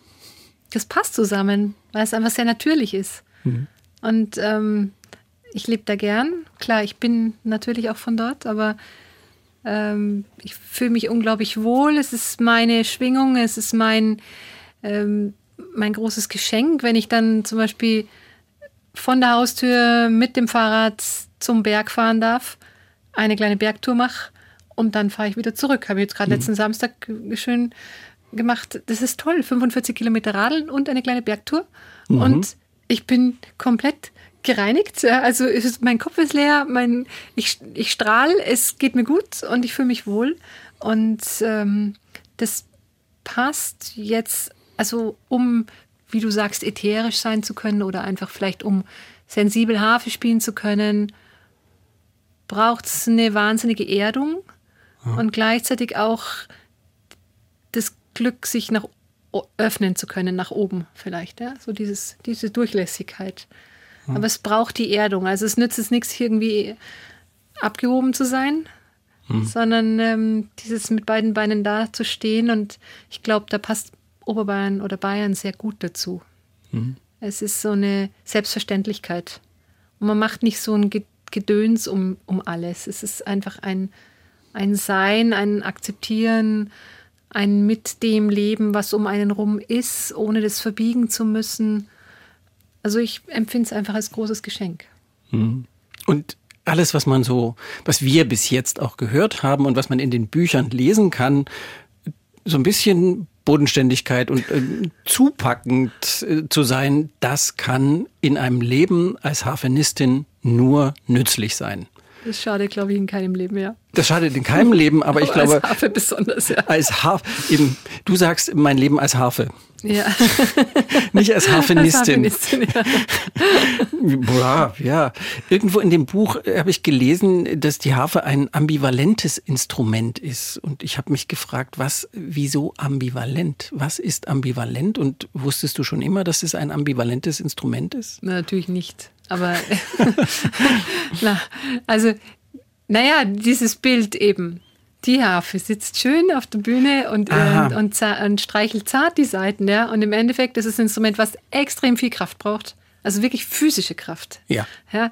Das passt zusammen, weil es einfach sehr natürlich ist. Mhm. Und ähm, ich lebe da gern. Klar, ich bin natürlich auch von dort, aber ähm, ich fühle mich unglaublich wohl. Es ist meine Schwingung, es ist mein, ähm, mein großes Geschenk, wenn ich dann zum Beispiel von der Haustür mit dem Fahrrad zum Berg fahren darf, eine kleine Bergtour mache und dann fahre ich wieder zurück. Habe ich jetzt gerade mhm. letzten Samstag schön gemacht. Das ist toll. 45 Kilometer Radeln und eine kleine Bergtour. Mhm. Und ich bin komplett gereinigt. Also ist, mein Kopf ist leer, mein, ich, ich strahle, es geht mir gut und ich fühle mich wohl. Und ähm, das passt jetzt, also um, wie du sagst, ätherisch sein zu können oder einfach vielleicht um sensibel Harfe spielen zu können, braucht es eine wahnsinnige Erdung ja. und gleichzeitig auch das Glück, sich nach öffnen zu können, nach oben vielleicht. Ja? So dieses, diese Durchlässigkeit. Hm. Aber es braucht die Erdung. Also es nützt es nichts, irgendwie abgehoben zu sein, hm. sondern ähm, dieses mit beiden Beinen da zu stehen. Und ich glaube, da passt Oberbayern oder Bayern sehr gut dazu. Hm. Es ist so eine Selbstverständlichkeit. Und man macht nicht so ein Gedöns um, um alles. Es ist einfach ein, ein Sein, ein Akzeptieren, ein mit dem Leben, was um einen rum ist, ohne das verbiegen zu müssen. Also ich empfinde es einfach als großes Geschenk. Mhm. Und alles, was man so, was wir bis jetzt auch gehört haben und was man in den Büchern lesen kann, so ein bisschen Bodenständigkeit und äh, zupackend äh, zu sein, das kann in einem Leben als Harfenistin nur nützlich sein. Das schadet, glaube ich, in keinem Leben, ja. Das schadet in keinem Leben, aber, aber ich glaube. Als Harfe besonders, ja. Als Harfe, eben, du sagst mein Leben als Harfe. Ja. Nicht als Harfenistin. Als Harfenistin ja. Boah, ja. Irgendwo in dem Buch habe ich gelesen, dass die Harfe ein ambivalentes Instrument ist. Und ich habe mich gefragt, was, wieso ambivalent? Was ist ambivalent? Und wusstest du schon immer, dass es ein ambivalentes Instrument ist? Na, natürlich nicht. Aber na, also, naja, dieses Bild eben. Die Harfe sitzt schön auf der Bühne und, und, und, und, streichelt zart die Seiten, ja. Und im Endeffekt ist es ein Instrument, was extrem viel Kraft braucht. Also wirklich physische Kraft. Ja. ja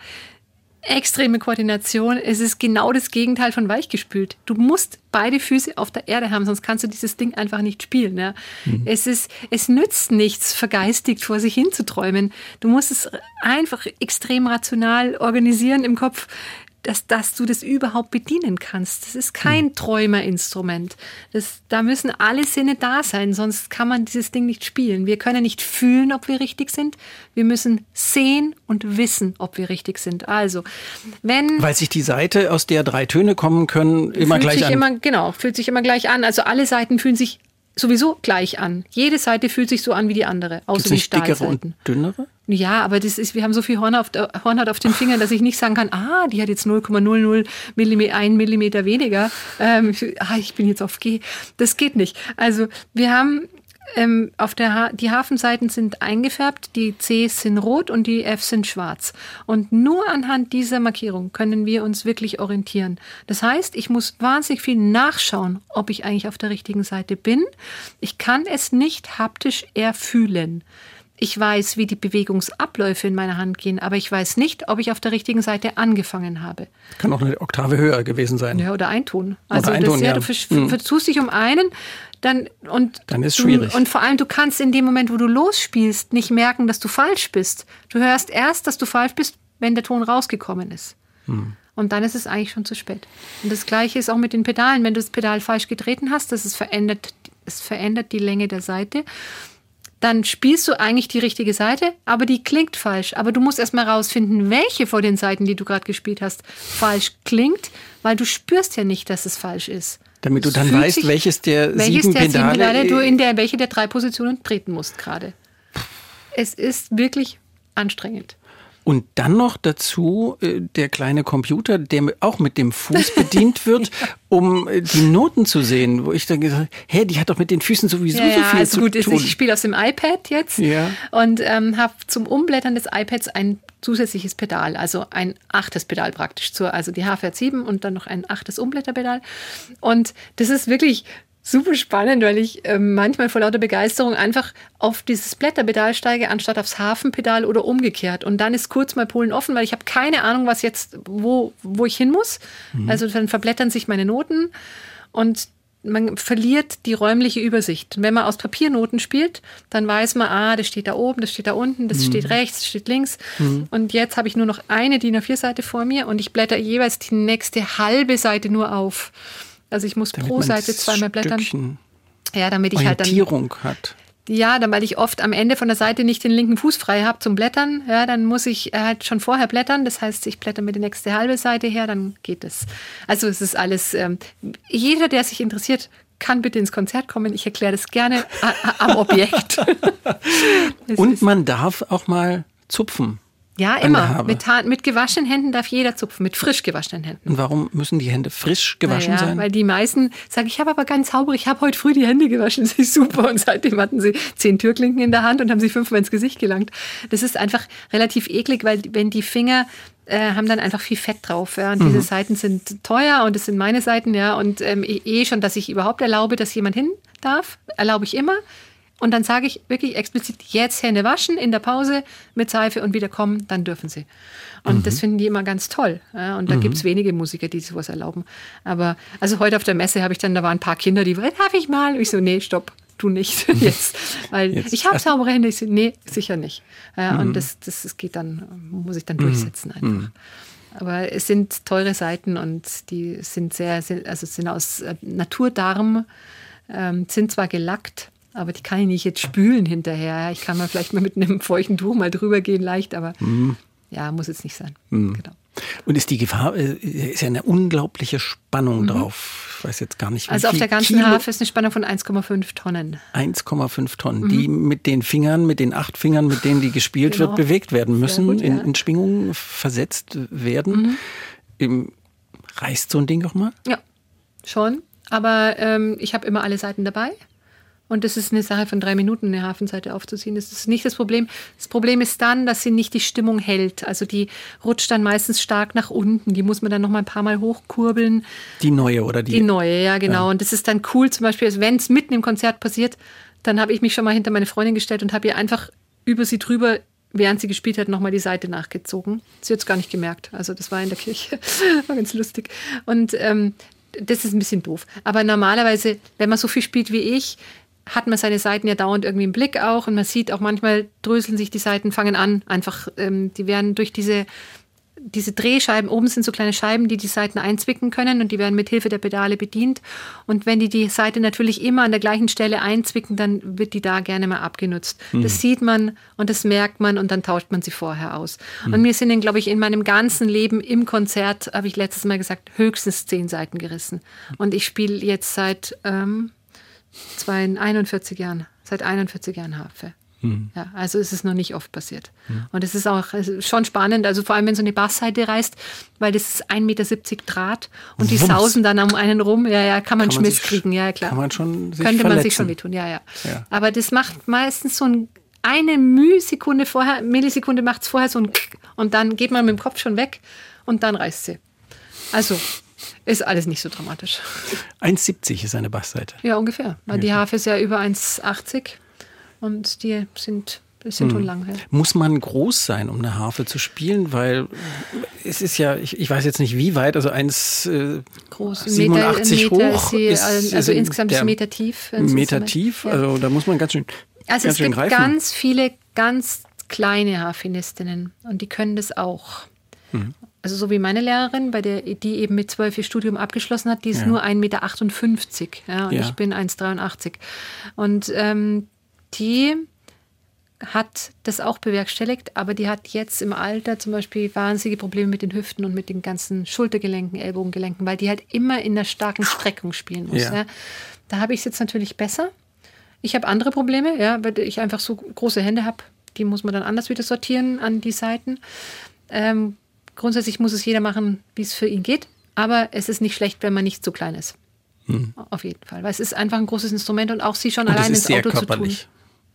extreme Koordination. Es ist genau das Gegenteil von weichgespült. Du musst beide Füße auf der Erde haben, sonst kannst du dieses Ding einfach nicht spielen. Ja. Mhm. Es, ist, es nützt nichts, vergeistigt vor sich hin zu träumen. Du musst es einfach extrem rational organisieren im Kopf dass, dass du das überhaupt bedienen kannst. Das ist kein hm. Träumerinstrument. Das, da müssen alle Sinne da sein, sonst kann man dieses Ding nicht spielen. Wir können nicht fühlen, ob wir richtig sind. Wir müssen sehen und wissen, ob wir richtig sind. Also, wenn. Weil sich die Seite, aus der drei Töne kommen können, immer gleich an. Immer, genau, fühlt sich immer gleich an. Also alle Seiten fühlen sich sowieso gleich an. Jede Seite fühlt sich so an wie die andere, außer die dickere und dünnere? Ja, aber das ist, wir haben so viel Horn auf, Hornhaut auf den Fingern, dass ich nicht sagen kann, ah, die hat jetzt 0,00 Millimeter, ein Millimeter weniger. Ähm, ah, ich bin jetzt auf G. Das geht nicht. Also wir haben ähm, auf der ha die Hafenseiten sind eingefärbt, die Cs sind rot und die F sind schwarz. Und nur anhand dieser Markierung können wir uns wirklich orientieren. Das heißt, ich muss wahnsinnig viel nachschauen, ob ich eigentlich auf der richtigen Seite bin. Ich kann es nicht haptisch erfühlen. Ich weiß, wie die Bewegungsabläufe in meiner Hand gehen, aber ich weiß nicht, ob ich auf der richtigen Seite angefangen habe. Kann auch eine Oktave höher gewesen sein. Ja, oder ein Ton. Also oder ein Ton, ja, du hm. vertust dich um einen, dann und dann ist schwierig. Du, und vor allem du kannst in dem Moment, wo du losspielst, nicht merken, dass du falsch bist. Du hörst erst, dass du falsch bist, wenn der Ton rausgekommen ist. Hm. Und dann ist es eigentlich schon zu spät. Und das Gleiche ist auch mit den Pedalen. Wenn du das Pedal falsch getreten hast, das ist verändert, es verändert die Länge der Seite dann spielst du eigentlich die richtige Seite, aber die klingt falsch. Aber du musst erstmal rausfinden, welche von den Seiten, die du gerade gespielt hast, falsch klingt, weil du spürst ja nicht, dass es falsch ist. Damit du dann weißt, sich, welches der welches sieben der Pedale, sieben Pedale du in der welche der drei Positionen treten musst gerade. Es ist wirklich anstrengend. Und dann noch dazu äh, der kleine Computer, der auch mit dem Fuß bedient wird, ja. um äh, die Noten zu sehen. Wo ich dann gesagt habe, hä, die hat doch mit den Füßen sowieso ja, so viel also zu gut, tun. Ich spiele aus dem iPad jetzt ja. und ähm, habe zum Umblättern des iPads ein zusätzliches Pedal, also ein achtes Pedal praktisch zur, also die HFR 7 und dann noch ein achtes Umblätterpedal. Und das ist wirklich super spannend, weil ich äh, manchmal vor lauter Begeisterung einfach auf dieses Blätterpedal steige, anstatt aufs Hafenpedal oder umgekehrt. Und dann ist kurz mal Polen offen, weil ich habe keine Ahnung, was jetzt, wo, wo ich hin muss. Mhm. Also dann verblättern sich meine Noten und man verliert die räumliche Übersicht. wenn man aus Papiernoten spielt, dann weiß man, ah, das steht da oben, das steht da unten, das mhm. steht rechts, das steht links. Mhm. Und jetzt habe ich nur noch eine DIN A4-Seite vor mir und ich blätter jeweils die nächste halbe Seite nur auf. Also ich muss damit pro Seite zweimal blättern. Ja, damit ich halt dann hat. Ja, dann weil ich oft am Ende von der Seite nicht den linken Fuß frei habe zum Blättern, ja, dann muss ich halt schon vorher blättern. Das heißt, ich blätter mir die nächste halbe Seite her, dann geht es. Also es ist alles. Ähm, jeder, der sich interessiert, kann bitte ins Konzert kommen. Ich erkläre das gerne am Objekt. Und man darf auch mal zupfen. Ja, immer. Mit, mit, gewaschenen Händen darf jeder zupfen, mit frisch gewaschenen Händen. Und warum müssen die Hände frisch gewaschen naja, sein? Weil die meisten sagen, ich habe aber ganz sauber, ich habe heute früh die Hände gewaschen, das ist super. Und seitdem hatten sie zehn Türklinken in der Hand und haben sich fünfmal ins Gesicht gelangt. Das ist einfach relativ eklig, weil wenn die Finger äh, haben dann einfach viel Fett drauf. Ja. Und mhm. diese Seiten sind teuer und es sind meine Seiten, ja. Und ähm, eh, eh schon, dass ich überhaupt erlaube, dass jemand hin darf, erlaube ich immer. Und dann sage ich wirklich explizit, jetzt Hände waschen in der Pause mit Seife und wieder kommen, dann dürfen sie. Und mhm. das finden die immer ganz toll. Ja, und da mhm. gibt es wenige Musiker, die sowas erlauben. Aber also heute auf der Messe habe ich dann, da waren ein paar Kinder, die, darf ich mal? Und ich so, nee, stopp. du nicht jetzt. Weil Jetzt. ich habe saubere Hände. Ich so, nee, sicher nicht. Ja, Und das, das, das geht dann, muss ich dann durchsetzen einfach. Aber es sind teure Seiten und die sind sehr, also sind aus äh, Naturdarm, ähm, sind zwar gelackt, aber die kann ich nicht jetzt spülen hinterher. Ich kann mal vielleicht mal mit einem feuchten Tuch mal drüber gehen, leicht, aber ja, muss jetzt nicht sein. Genau. Und ist die Gefahr, äh, ist ja eine unglaubliche Spannung drauf. Ich weiß jetzt gar nicht, wie Mhm. Also auf der ganzen Kilo. Harfe ist eine Spannung von 1,5 Tonnen. 1,5 Tonnen, die mit den Fingern, mit den acht Fingern, mit denen die gespielt Genau. wird, bewegt werden müssen, gut, in, ja. in Schwingungen versetzt werden. Im, reißt so ein Ding auch mal? Ja, schon. Aber ähm, ich habe immer alle Seiten dabei. Und das ist eine Sache von drei Minuten, eine Hafenseite aufzuziehen. Das ist nicht das Problem. Das Problem ist dann, dass sie nicht die Stimmung hält. Also die rutscht dann meistens stark nach unten. Die muss man dann noch mal ein paar Mal hochkurbeln. Die neue oder die? Die neue, ja, genau. Und das ist dann cool, zum Beispiel, wenn es mitten im Konzert passiert, dann habe ich mich schon mal hinter meine Freundin gestellt und habe ihr einfach über sie drüber, während sie gespielt hat, nochmal die Seite nachgezogen. Sie hat es gar nicht gemerkt. Also das war in der Kirche. war ganz lustig. Und ähm, das ist ein bisschen doof. Aber normalerweise, wenn man so viel spielt wie ich, hat man seine Seiten ja dauernd irgendwie im Blick auch und man sieht auch manchmal dröseln sich die Seiten, fangen an, einfach, ähm, die werden durch diese diese Drehscheiben, oben sind so kleine Scheiben, die die Seiten einzwicken können und die werden mit Hilfe der Pedale bedient. Und wenn die die Seite natürlich immer an der gleichen Stelle einzwicken, dann wird die da gerne mal abgenutzt. Das sieht man und das merkt man und dann tauscht man sie vorher aus. Und mir sind, glaube ich, in meinem ganzen Leben im Konzert, habe ich letztes Mal gesagt, höchstens zehn Seiten gerissen. Und ich spiele jetzt seit ähm, zwei, 41 Jahren, seit 41 Jahren Harfe. Ja, also es ist noch nicht oft passiert. Und es ist auch es schon spannend, also vor allem, wenn so eine Bassseite reißt, weil das ist 1,70 Meter Draht und die Wumms. sausen dann um einen rum. Ja, ja, kann man Kann Schmiss kriegen, ja, klar. kann man schon sich Könnte man sich verletzen. schon wehtun, ja, ja, Ja. Aber das macht meistens so ein, eine Mühsekunde vorher, Millisekunde macht es vorher so ein Kick und dann geht man mit dem Kopf schon weg und dann reißt sie. Also, ist alles nicht so dramatisch. 1,70 ist eine Bassseite. Ja, ungefähr. Weil die Harfe ist ja über 1,80 und die sind, die Hm. lang. Ja. Muss man groß sein, um eine Harfe zu spielen? Weil es ist ja, ich, ich weiß jetzt nicht wie weit, also 1, äh, Groß. 87 Meter hoch. ist also ist insgesamt ist Meter tief. Meter tief, Ja. also da muss man ganz schön, Also ganz es gibt greifen. ganz viele ganz kleine Harfenistinnen und die können das auch. Mhm. Also so wie meine Lehrerin, bei der die eben mit zwölf ihr Studium abgeschlossen hat, die ist Ja. nur 1,58 Meter. Ja, und Ja. ich bin 1,83. Und ähm, die hat das auch bewerkstelligt, aber die hat jetzt im Alter zum Beispiel wahnsinnige Probleme mit den Hüften und mit den ganzen Schultergelenken, Ellbogengelenken, weil die halt immer in der starken Streckung spielen muss. Ja. Ja. Da habe ich es jetzt natürlich besser. Ich habe andere Probleme, ja, weil ich einfach so große Hände habe. Die muss man dann anders wieder sortieren an die Seiten. Ähm, grundsätzlich muss es jeder machen, wie es für ihn geht. Aber es ist nicht schlecht, wenn man nicht so klein ist. Auf jeden Fall. Weil es ist einfach ein großes Instrument und auch sie schon Hm. Und allein ins Auto körperlich. zu tun.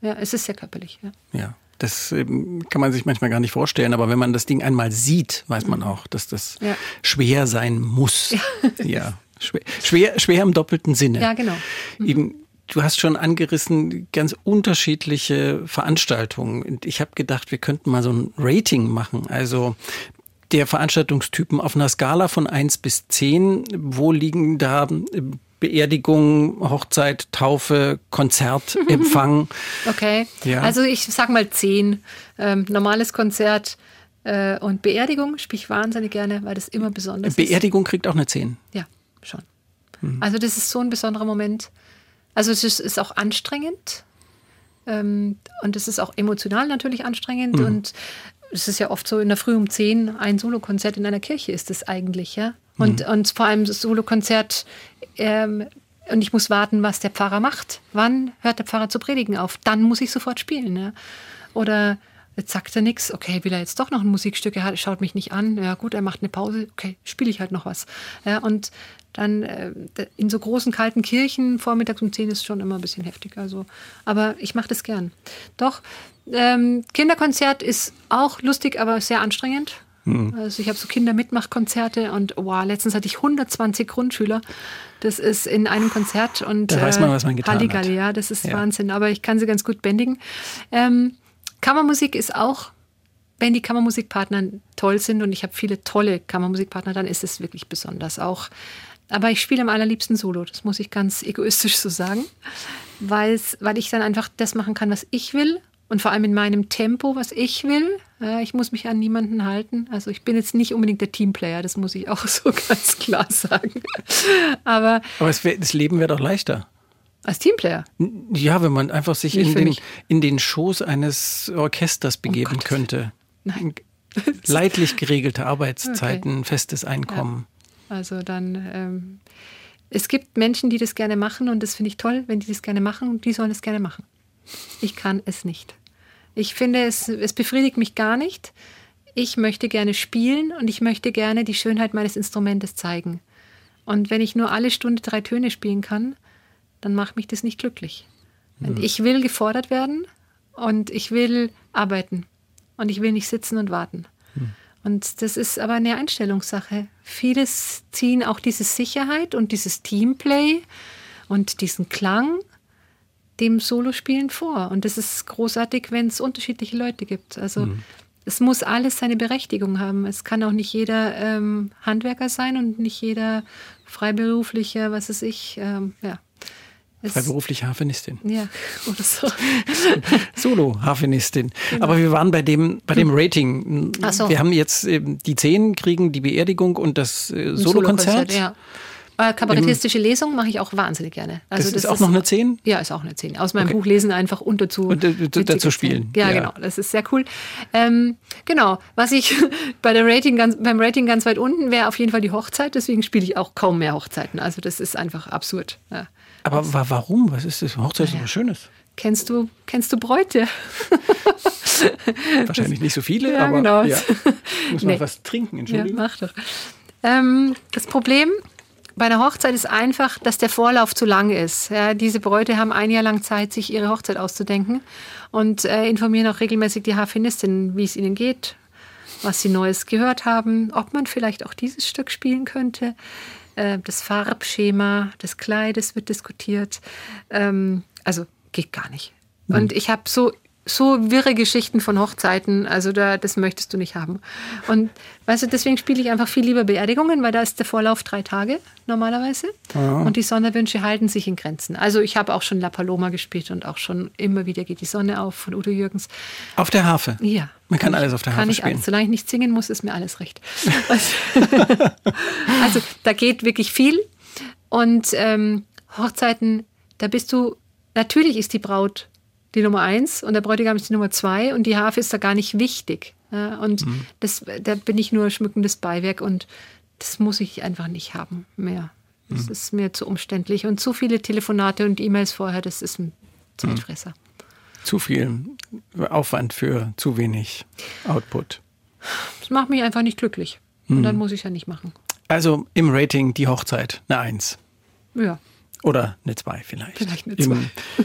Ja, es ist sehr körperlich. Ja. Ja, das ähm, kann man sich manchmal gar nicht vorstellen, aber wenn man das Ding einmal sieht, weiß man auch, dass das Mhm. Ja. schwer sein muss. Ja, schwer, schwer, schwer im doppelten Sinne. Ja, genau. Eben, du hast schon angerissen, ganz unterschiedliche Veranstaltungen. Ich habe gedacht, wir könnten mal so ein Rating machen. Also der Veranstaltungstypen auf einer Skala von 1 bis 10, wo liegen da äh, Beerdigung, Hochzeit, Taufe, Konzert, Empfang? Okay. Ja. Also ich sag mal zehn. Ähm, normales Konzert äh, und Beerdigung spiele ich wahnsinnig gerne, weil das immer besonders ist. Beerdigung kriegt auch eine 10. Ja, schon. Also das ist so ein besonderer Moment. Also es ist, ist auch anstrengend ähm, und es ist auch emotional natürlich anstrengend und es ist ja oft so in der Früh um 10 ein Solokonzert in einer Kirche ist es eigentlich, ja. Und, und vor allem das Solokonzert ähm, und ich muss warten, was der Pfarrer macht. Wann hört der Pfarrer zu predigen auf? Dann muss ich sofort spielen. Ja? Oder jetzt sagt er nichts, okay, will er jetzt doch noch ein Musikstück, er schaut mich nicht an, ja gut, er macht eine Pause, okay, spiele ich halt noch was. Ja, und dann äh, in so großen kalten Kirchen vormittags um 10 ist schon immer ein bisschen heftig. Also, aber ich mache das gern. Doch, ähm, Kinderkonzert ist auch lustig, aber sehr anstrengend. Also ich habe so Kindermitmachkonzerte und wow, letztens hatte ich 120 Grundschüler. Das ist in einem Konzert und Da weiß man, was man getan hat. Ja, das ist Ja. Wahnsinn. Aber ich kann sie ganz gut bändigen. Ähm, Kammermusik ist auch, wenn die Kammermusikpartner toll sind und ich habe viele tolle Kammermusikpartner, dann ist es wirklich besonders. Auch Aber ich spiele am allerliebsten Solo, das muss ich ganz egoistisch so sagen, weil ich dann einfach das machen kann, was ich will und vor allem in meinem Tempo, was ich will. Ich muss mich an niemanden halten. Also ich bin jetzt nicht unbedingt der Teamplayer, das muss ich auch so ganz klar sagen. Aber, Aber wär, das Leben wäre doch leichter. Als Teamplayer? Ja, wenn man einfach sich in den, in den Schoß eines Orchesters begeben oh könnte. Nein. Leidlich geregelte Arbeitszeiten, okay. festes Einkommen. Ja. Also dann, ähm, es gibt Menschen, die das gerne machen und das finde ich toll, wenn die das gerne machen und die sollen es gerne machen. Ich kann es nicht. Ich finde, es, es befriedigt mich gar nicht. Ich möchte gerne spielen und ich möchte gerne die Schönheit meines Instrumentes zeigen. Und wenn ich nur alle Stunde drei Töne spielen kann, dann macht mich das nicht glücklich. Mhm. Ich will gefordert werden und ich will arbeiten und ich will nicht sitzen und warten. Mhm. Und das ist aber eine Einstellungssache. Vieles ziehen auch diese Sicherheit und dieses Teamplay und diesen Klang dem Solospielen vor. Und das ist großartig, wenn es unterschiedliche Leute gibt. Also mhm. es muss alles seine Berechtigung haben. Es kann auch nicht jeder ähm, Handwerker sein und nicht jeder freiberuflicher, was weiß ich, ähm, ja. Freiberufliche Harfenistin. Ja, oder so. Solo-Harfenistin. Genau. Aber wir waren bei dem, bei dem Rating. Ach so. Wir haben jetzt äh, die zehn kriegen die Beerdigung und das äh, Solokonzert. Solo ja. Äh, kabarettistische Lesung mache ich auch wahnsinnig gerne. Also das, das ist auch ist, noch eine 10? Ja, ist auch eine 10. Aus meinem okay. Buch lesen einfach und dazu, und, dazu spielen. Ja, ja, genau. Das ist sehr cool. Ähm, genau. Was ich bei der Rating ganz, beim Rating ganz weit unten wäre auf jeden Fall die Hochzeit. Deswegen spiele ich auch kaum mehr Hochzeiten. Also das ist einfach absurd. Ja. Aber das, warum? Was ist das? Hochzeit ist ja. was Schönes. Kennst du, kennst du Bräute? Wahrscheinlich nicht so viele, ja, aber genau. ja. muss man nee. was trinken, Entschuldigung. Ja, mach doch. Ähm, das Problem bei einer Hochzeit ist einfach, dass der Vorlauf zu lang ist. Ja, diese Bräute haben ein Jahr lang Zeit, sich ihre Hochzeit auszudenken und äh, informieren auch regelmäßig die Harfenistin, wie es ihnen geht, was sie Neues gehört haben, ob man vielleicht auch dieses Stück spielen könnte. Äh, das Farbschema des Kleides wird diskutiert. Ähm, also geht gar nicht. Und ich habe so so wirre Geschichten von Hochzeiten, also da, das möchtest du nicht haben. Und weißt du, deswegen spiele ich einfach viel lieber Beerdigungen, weil da ist der Vorlauf drei Tage normalerweise. Ja. Und die Sonderwünsche halten sich in Grenzen. Also ich habe auch schon La Paloma gespielt und auch schon immer wieder geht die Sonne auf von Udo Jürgens. Auf der Harfe? Ja. Man kann, kann alles auf der Harfe kann ich spielen. Alles. Solange ich nicht singen muss, ist mir alles recht. also da geht wirklich viel. Und ähm, Hochzeiten, da bist du, natürlich ist die Braut die Nummer eins und der Bräutigam ist die Nummer zwei und die Harfe ist da gar nicht wichtig. Ja, und mhm. das, da bin ich nur schmückendes Beiwerk und das muss ich einfach nicht haben mehr. Das mhm. ist mir zu umständlich und zu viele Telefonate und E-Mails vorher, das ist ein Zeitfresser. Mhm. Zu viel Aufwand für zu wenig Output. Das macht mich einfach nicht glücklich. Und mhm. dann muss ich es ja nicht machen. Also im Rating die Hochzeit, eine Eins. Ja. Oder eine 2 vielleicht. Vielleicht eine 2.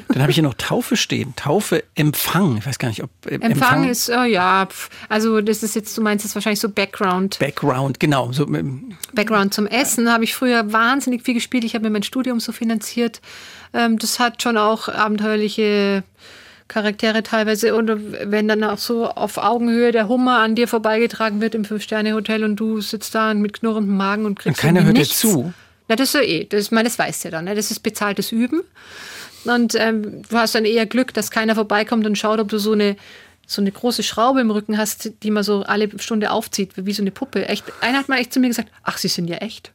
Dann habe ich hier noch Taufe stehen. Taufe Empfang. Ich weiß gar nicht, ob äh, Empfang, Empfang ist, äh, ja, also das ist jetzt, du meinst jetzt wahrscheinlich so Background. Background, genau. So, ähm, Background zum Essen habe ich früher wahnsinnig viel gespielt. Ich habe mir mein Studium so finanziert. Ähm, das hat schon auch abenteuerliche Charaktere teilweise. Und wenn dann auch so auf Augenhöhe der Hummer an dir vorbeigetragen wird im Fünf-Sterne-Hotel und du sitzt da mit knurrendem Magen und kriegst und keiner hört nichts. dir zu. Na, das ist ja eh, das, meine, das weißt du ja dann, ne? das ist bezahltes Üben. Und ähm, du hast dann eher Glück, dass keiner vorbeikommt und schaut, ob du so eine, so eine große Schraube im Rücken hast, die man so alle Stunde aufzieht, wie so eine Puppe. Echt, einer hat mal echt zu mir gesagt, ach, sie sind ja echt.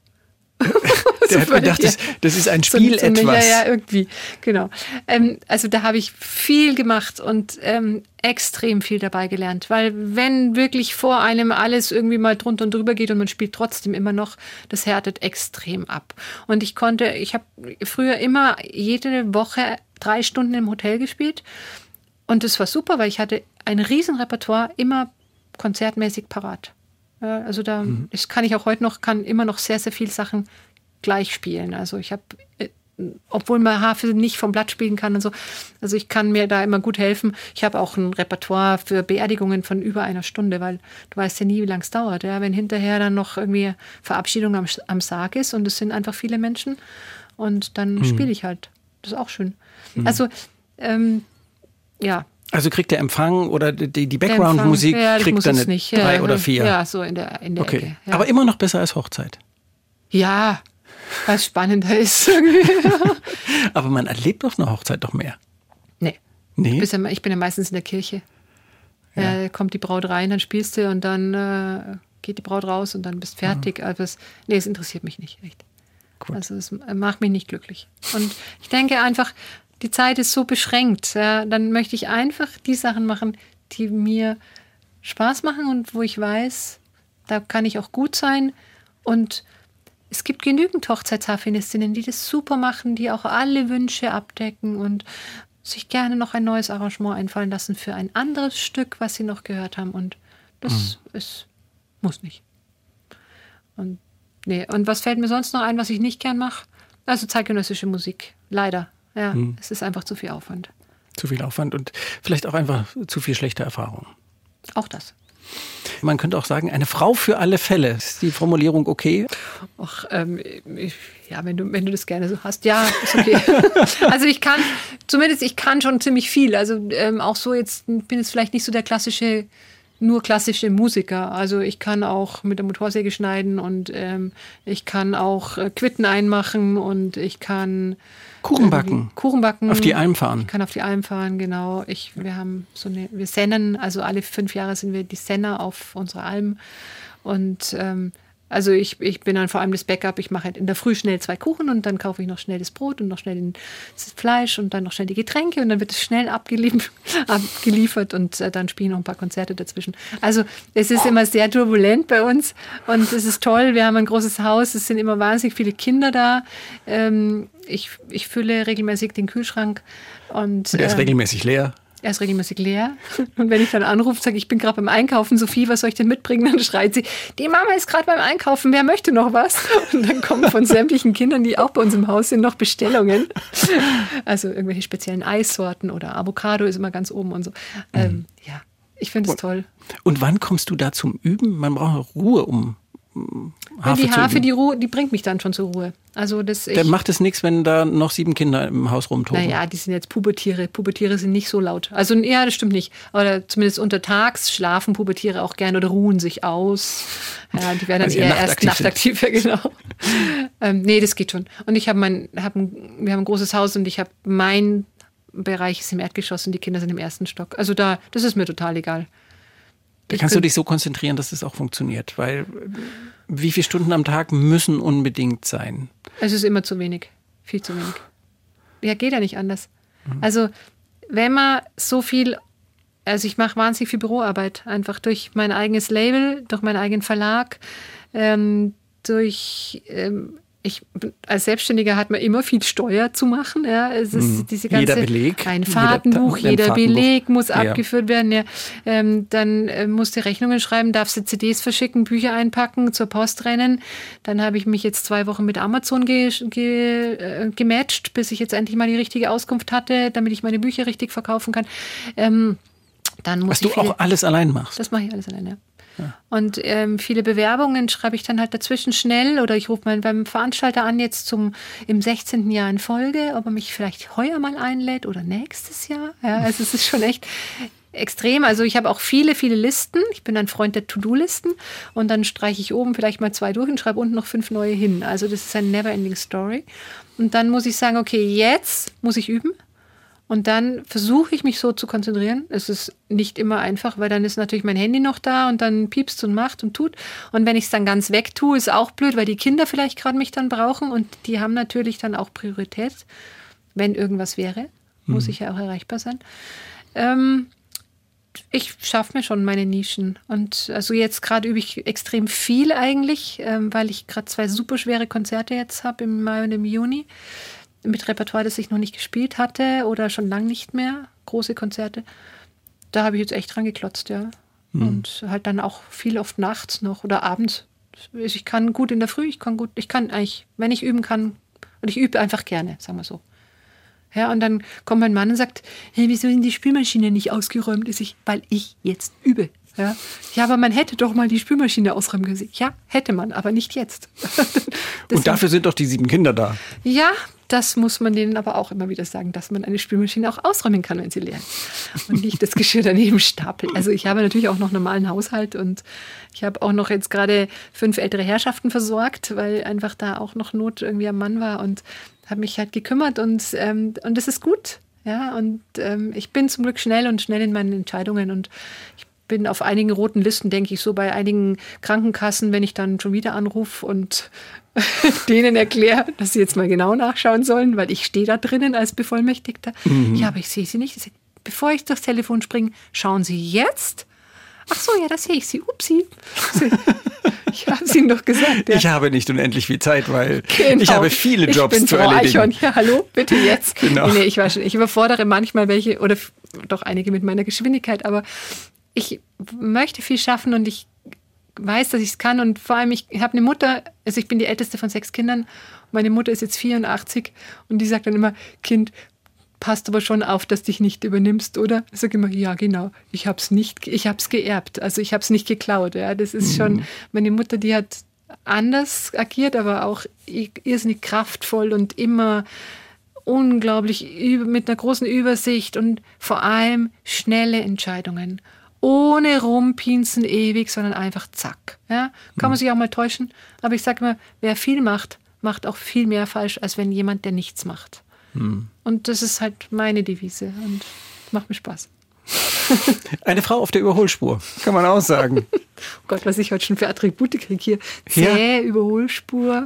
Der hat gedacht, das, das, ist ein Spiel so, etwas. Ja, ja, irgendwie, genau. Ähm, also da habe ich viel gemacht und ähm, extrem viel dabei gelernt, weil wenn wirklich vor einem alles irgendwie mal drunter und drüber geht und man spielt trotzdem immer noch, das härtet extrem ab. Und ich konnte, ich habe früher immer jede Woche drei Stunden im Hotel gespielt und das war super, weil ich hatte ein Riesenrepertoire immer konzertmäßig parat. Also da mhm. das kann ich auch heute noch, kann immer noch sehr, sehr viele Sachen gleich spielen. Also ich habe, äh, obwohl man Harfe nicht vom Blatt spielen kann und so, also ich kann mir da immer gut helfen. Ich habe auch ein Repertoire für Beerdigungen von über einer Stunde, weil du weißt ja nie, wie lange es dauert. Ja? Wenn hinterher dann noch irgendwie Verabschiedung am, am Sarg ist und es sind einfach viele Menschen und dann mhm. spiele ich halt. Das ist auch schön. Mhm. Also ähm, ja, also kriegt der Empfang oder die, die Background-Musik ja, kriegt dann nicht. drei ja, oder vier? Ja, so in der, in der okay. Ecke. Ja. Aber immer noch besser als Hochzeit. Ja, Weil es spannender ist. Aber man erlebt doch eine Hochzeit doch mehr. nee. Nee? Ich bin ja meistens in der Kirche. Ja. kommt die Braut rein, dann spielst du und dann äh, geht die Braut raus und dann bist fertig. Mhm. Also es, nee, es interessiert mich nicht, echt. Gut. Also es macht mich nicht glücklich. Und ich denke einfach, die Zeit ist so beschränkt. Ja, dann möchte ich einfach die Sachen machen, die mir Spaß machen und wo ich weiß, da kann ich auch gut sein. Und es gibt genügend Hochzeitsharfenistinnen, die das super machen, die auch alle Wünsche abdecken und sich gerne noch ein neues Arrangement einfallen lassen für ein anderes Stück, was sie noch gehört haben. Und das ist, muss nicht. Und, nee. und was fällt mir sonst noch ein, was ich nicht gern mache? Also zeitgenössische Musik. Leider. Ja, es ist einfach zu viel Aufwand. Zu viel Aufwand und vielleicht auch einfach zu viel schlechte Erfahrung. Auch das. Man könnte auch sagen, eine Frau für alle Fälle. Ist die Formulierung okay? Ach, ähm, ich, ja, wenn du, wenn du das gerne so hast, ja, ist okay. also ich kann, zumindest ich kann schon ziemlich viel. Also ähm, auch so jetzt bin jetzt vielleicht nicht so der klassische, nur klassische Musiker. Also ich kann auch mit der Motorsäge schneiden und ähm, ich kann auch äh, Quitten einmachen und ich kann Kuchen backen. Kuchen backen. Auf die Alm fahren. Ich kann auf die Alm fahren, genau. Ich, wir haben so eine, wir sennen, also alle fünf Jahre sind wir die Senner auf unserer Alm. Und ähm, also ich, ich bin dann vor allem das Backup. Ich mache halt in der Früh schnell zwei Kuchen und dann kaufe ich noch schnell das Brot und noch schnell das Fleisch und dann noch schnell die Getränke und dann wird es schnell abgeliefert, abgeliefert und äh, dann spielen noch ein paar Konzerte dazwischen. Also es ist immer sehr turbulent bei uns und es ist toll. Wir haben ein großes Haus, es sind immer wahnsinnig viele Kinder da. Ähm, ich, ich fülle regelmäßig den Kühlschrank und Der ist ähm, regelmäßig leer. Er ist regelmäßig leer. Und wenn ich dann anrufe, sage ich, bin gerade beim Einkaufen, Sophie, was soll ich denn mitbringen? Dann schreit sie, die Mama ist gerade beim Einkaufen, wer möchte noch was? Und dann kommen von sämtlichen Kindern, die auch bei uns im Haus sind, noch Bestellungen. Also irgendwelche speziellen Eissorten oder Avocado ist immer ganz oben und so. Ähm, ja, ich finde es toll. Und wann kommst du da zum Üben? Man braucht Ruhe, um Harfe die Harfe, die, Ruhe, die bringt mich dann schon zur Ruhe. Also das Dann macht es nichts, wenn da noch sieben Kinder im Haus rumtoben. Naja, die sind jetzt Pubertiere. Pubertiere sind nicht so laut. Also ja, das stimmt nicht. Oder zumindest untertags schlafen Pubertiere auch gerne oder ruhen sich aus. Ja, die werden dann eher erst nachtaktiv sind. nachtaktiv, ja, genau. ähm, nee, das geht schon. Und ich habe mein, hab ein, wir haben ein großes Haus und ich habe mein Bereich ist im Erdgeschoss und die Kinder sind im ersten Stock. Also da, das ist mir total egal. Da kannst du dich so konzentrieren, dass es auch funktioniert. Weil wie viele Stunden am Tag müssen unbedingt sein? Es ist immer zu wenig. Viel zu wenig. Ja, geht ja nicht anders. Also, wenn man so viel, also ich mache wahnsinnig viel Büroarbeit, einfach durch mein eigenes Label, durch meinen eigenen Verlag, ähm, durch, ähm, ich, als Selbstständiger hat man immer viel Steuer zu machen. Ja. Es ist diese ganze, Jeder Beleg, Ein jeder Fahrtenbuch, jeder Fahrtenbuch. Beleg muss Ja. abgeführt werden. Ja. Ähm, dann äh, musst du Rechnungen schreiben, darfst du CDs verschicken, Bücher einpacken, zur Post rennen. Dann habe ich mich jetzt zwei Wochen mit Amazon ge ge äh, gematcht, bis ich jetzt endlich mal die richtige Auskunft hatte, damit ich meine Bücher richtig verkaufen kann. Ähm, dann muss Was du auch alles allein machst. das mache ich alles alleine. Ja. Und ähm, viele Bewerbungen schreibe ich dann halt dazwischen schnell oder ich rufe mal beim Veranstalter an, jetzt zum im 16. Jahr in Folge, ob er mich vielleicht heuer mal einlädt oder nächstes Jahr. Ja, also es ist schon echt extrem. Also ich habe auch viele, viele Listen. Ich bin ein Freund der To-Do-Listen und dann streiche ich oben vielleicht mal zwei durch und schreibe unten noch fünf neue hin. Also das ist eine never-ending Story. Und dann muss ich sagen, okay, jetzt muss ich üben. Und dann versuche ich mich so zu konzentrieren. Es ist nicht immer einfach, weil dann ist natürlich mein Handy noch da und dann piepst und macht und tut. Und wenn ich es dann ganz weg tue, ist auch blöd, weil die Kinder vielleicht gerade mich dann brauchen und die haben natürlich dann auch Priorität. Wenn irgendwas wäre, muss ich ja auch erreichbar sein. Ähm, ich schaffe mir schon meine Nischen. Und also jetzt gerade übe ich extrem viel eigentlich, ähm, weil ich gerade zwei super schwere Konzerte jetzt habe im Mai und im Juni mit Repertoire, das ich noch nicht gespielt hatte oder schon lang nicht mehr, große Konzerte. Da habe ich jetzt echt dran geklotzt, ja. Und halt dann auch viel oft nachts noch oder abends. Ich kann gut in der Früh, ich kann gut, ich kann eigentlich, wenn ich üben kann, und ich übe einfach gerne, sagen wir so. Ja, und dann kommt mein Mann und sagt, hey, wieso ist denn die Spülmaschine nicht ausgeräumt? Ist ich, weil ich jetzt übe. Ja, ja aber man hätte doch mal die Spülmaschine ausräumen können. Ja, hätte man, aber nicht jetzt. Und dafür sind doch die sieben Kinder da. Ja, das muss man denen aber auch immer wieder sagen, dass man eine Spülmaschine auch ausräumen kann, wenn sie leer ist. Und nicht das Geschirr daneben stapelt. Also ich habe natürlich auch noch einen normalen Haushalt und ich habe auch noch jetzt gerade fünf ältere Herrschaften versorgt, weil einfach da auch noch Not irgendwie am Mann war und habe mich halt gekümmert und, ähm, und das ist gut. Ja, und ähm, ich bin zum Glück schnell und schnell in meinen Entscheidungen und ich bin auf einigen roten Listen, denke ich, so bei einigen Krankenkassen, wenn ich dann schon wieder anrufe und denen erkläre, dass sie jetzt mal genau nachschauen sollen, weil ich stehe da drinnen als Bevollmächtigter. Mhm. Ja, aber ich sehe sie nicht. Bevor ich durchs Telefon springe, schauen Sie jetzt. Ach so, ja, da sehe ich Sie. Upsi. Ich habe es Ihnen doch gesagt. Ja. Ich habe nicht unendlich viel Zeit, weil genau. ich habe viele Jobs ich bin zu Frau erledigen. Eichhorn. Ja, hallo, bitte jetzt. Genau. Nee, ich, war schon, ich überfordere manchmal welche oder doch einige mit meiner Geschwindigkeit, aber ich möchte viel schaffen und ich weiß, dass ich es kann. Und vor allem, ich habe eine Mutter, also ich bin die älteste von sechs Kindern. Meine Mutter ist jetzt 84 und die sagt dann immer, Kind, passt aber schon auf, dass dich nicht übernimmst, oder? Ich sage immer, ja, genau. Ich habe es nicht, ich habe es geerbt. Also ich habe es nicht geklaut. Ja, das ist mhm. schon meine Mutter, die hat anders agiert, aber auch irrsinnig kraftvoll und immer unglaublich mit einer großen Übersicht und vor allem schnelle Entscheidungen ohne rumpinsen ewig, sondern einfach zack. Ja? Kann man mhm. sich auch mal täuschen, aber ich sage immer, wer viel macht, macht auch viel mehr falsch, als wenn jemand, der nichts macht. Mhm. Und das ist halt meine Devise und macht mir Spaß. Eine Frau auf der Überholspur, kann man auch sagen. oh Gott, was ich heute schon für Attribute kriege hier. Zäh, ja. Überholspur.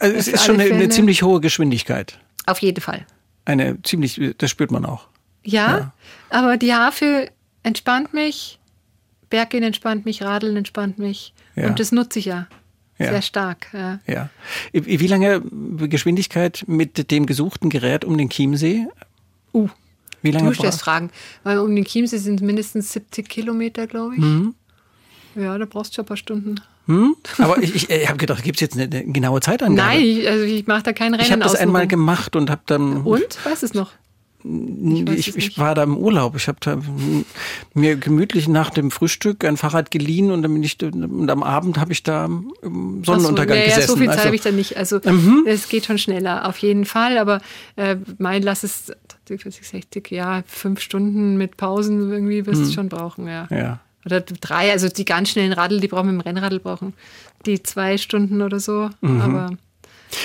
Also es ist schon eine, eine, ziemlich hohe Geschwindigkeit. Auf jeden Fall. Eine ziemlich, das spürt man auch. Ja, ja. aber die Hafe entspannt mich, Berggehen entspannt mich, Radeln entspannt mich. Ja. Und das nutze ich ja. Ja. Sehr stark. Ja. ja. Wie lange Geschwindigkeit mit dem gesuchten Gerät um den Chiemsee? Uh, wie lange? Du stellst Fragen. Weil um den Chiemsee sind mindestens 70 Kilometer, glaube ich. Mhm. Ja, da brauchst du schon ein paar Stunden. Hm? Aber ich, ich, ich habe gedacht, gibt es jetzt eine, eine, genaue Zeitangabe? Nein, ich, also ich mache da kein Rennen Ich habe das einmal gemacht und habe dann... Und? Weiß es noch? Ich, ich, ich, war da im Urlaub. Ich habe da mir gemütlich nach dem Frühstück ein Fahrrad geliehen und dann bin ich und am Abend habe ich da im Sonnenuntergang so, nee, gesessen. Ja, so viel Zeit also, habe ich da nicht. Also mhm. es geht schon schneller, auf jeden Fall. Aber äh, mein lass es 60, ja, fünf Stunden mit Pausen irgendwie wirst du mhm. schon brauchen, ja. ja. Oder drei, also die ganz schnellen Radl, die brauchen wir im Rennradl brauchen. Die zwei Stunden oder so. Mhm. Aber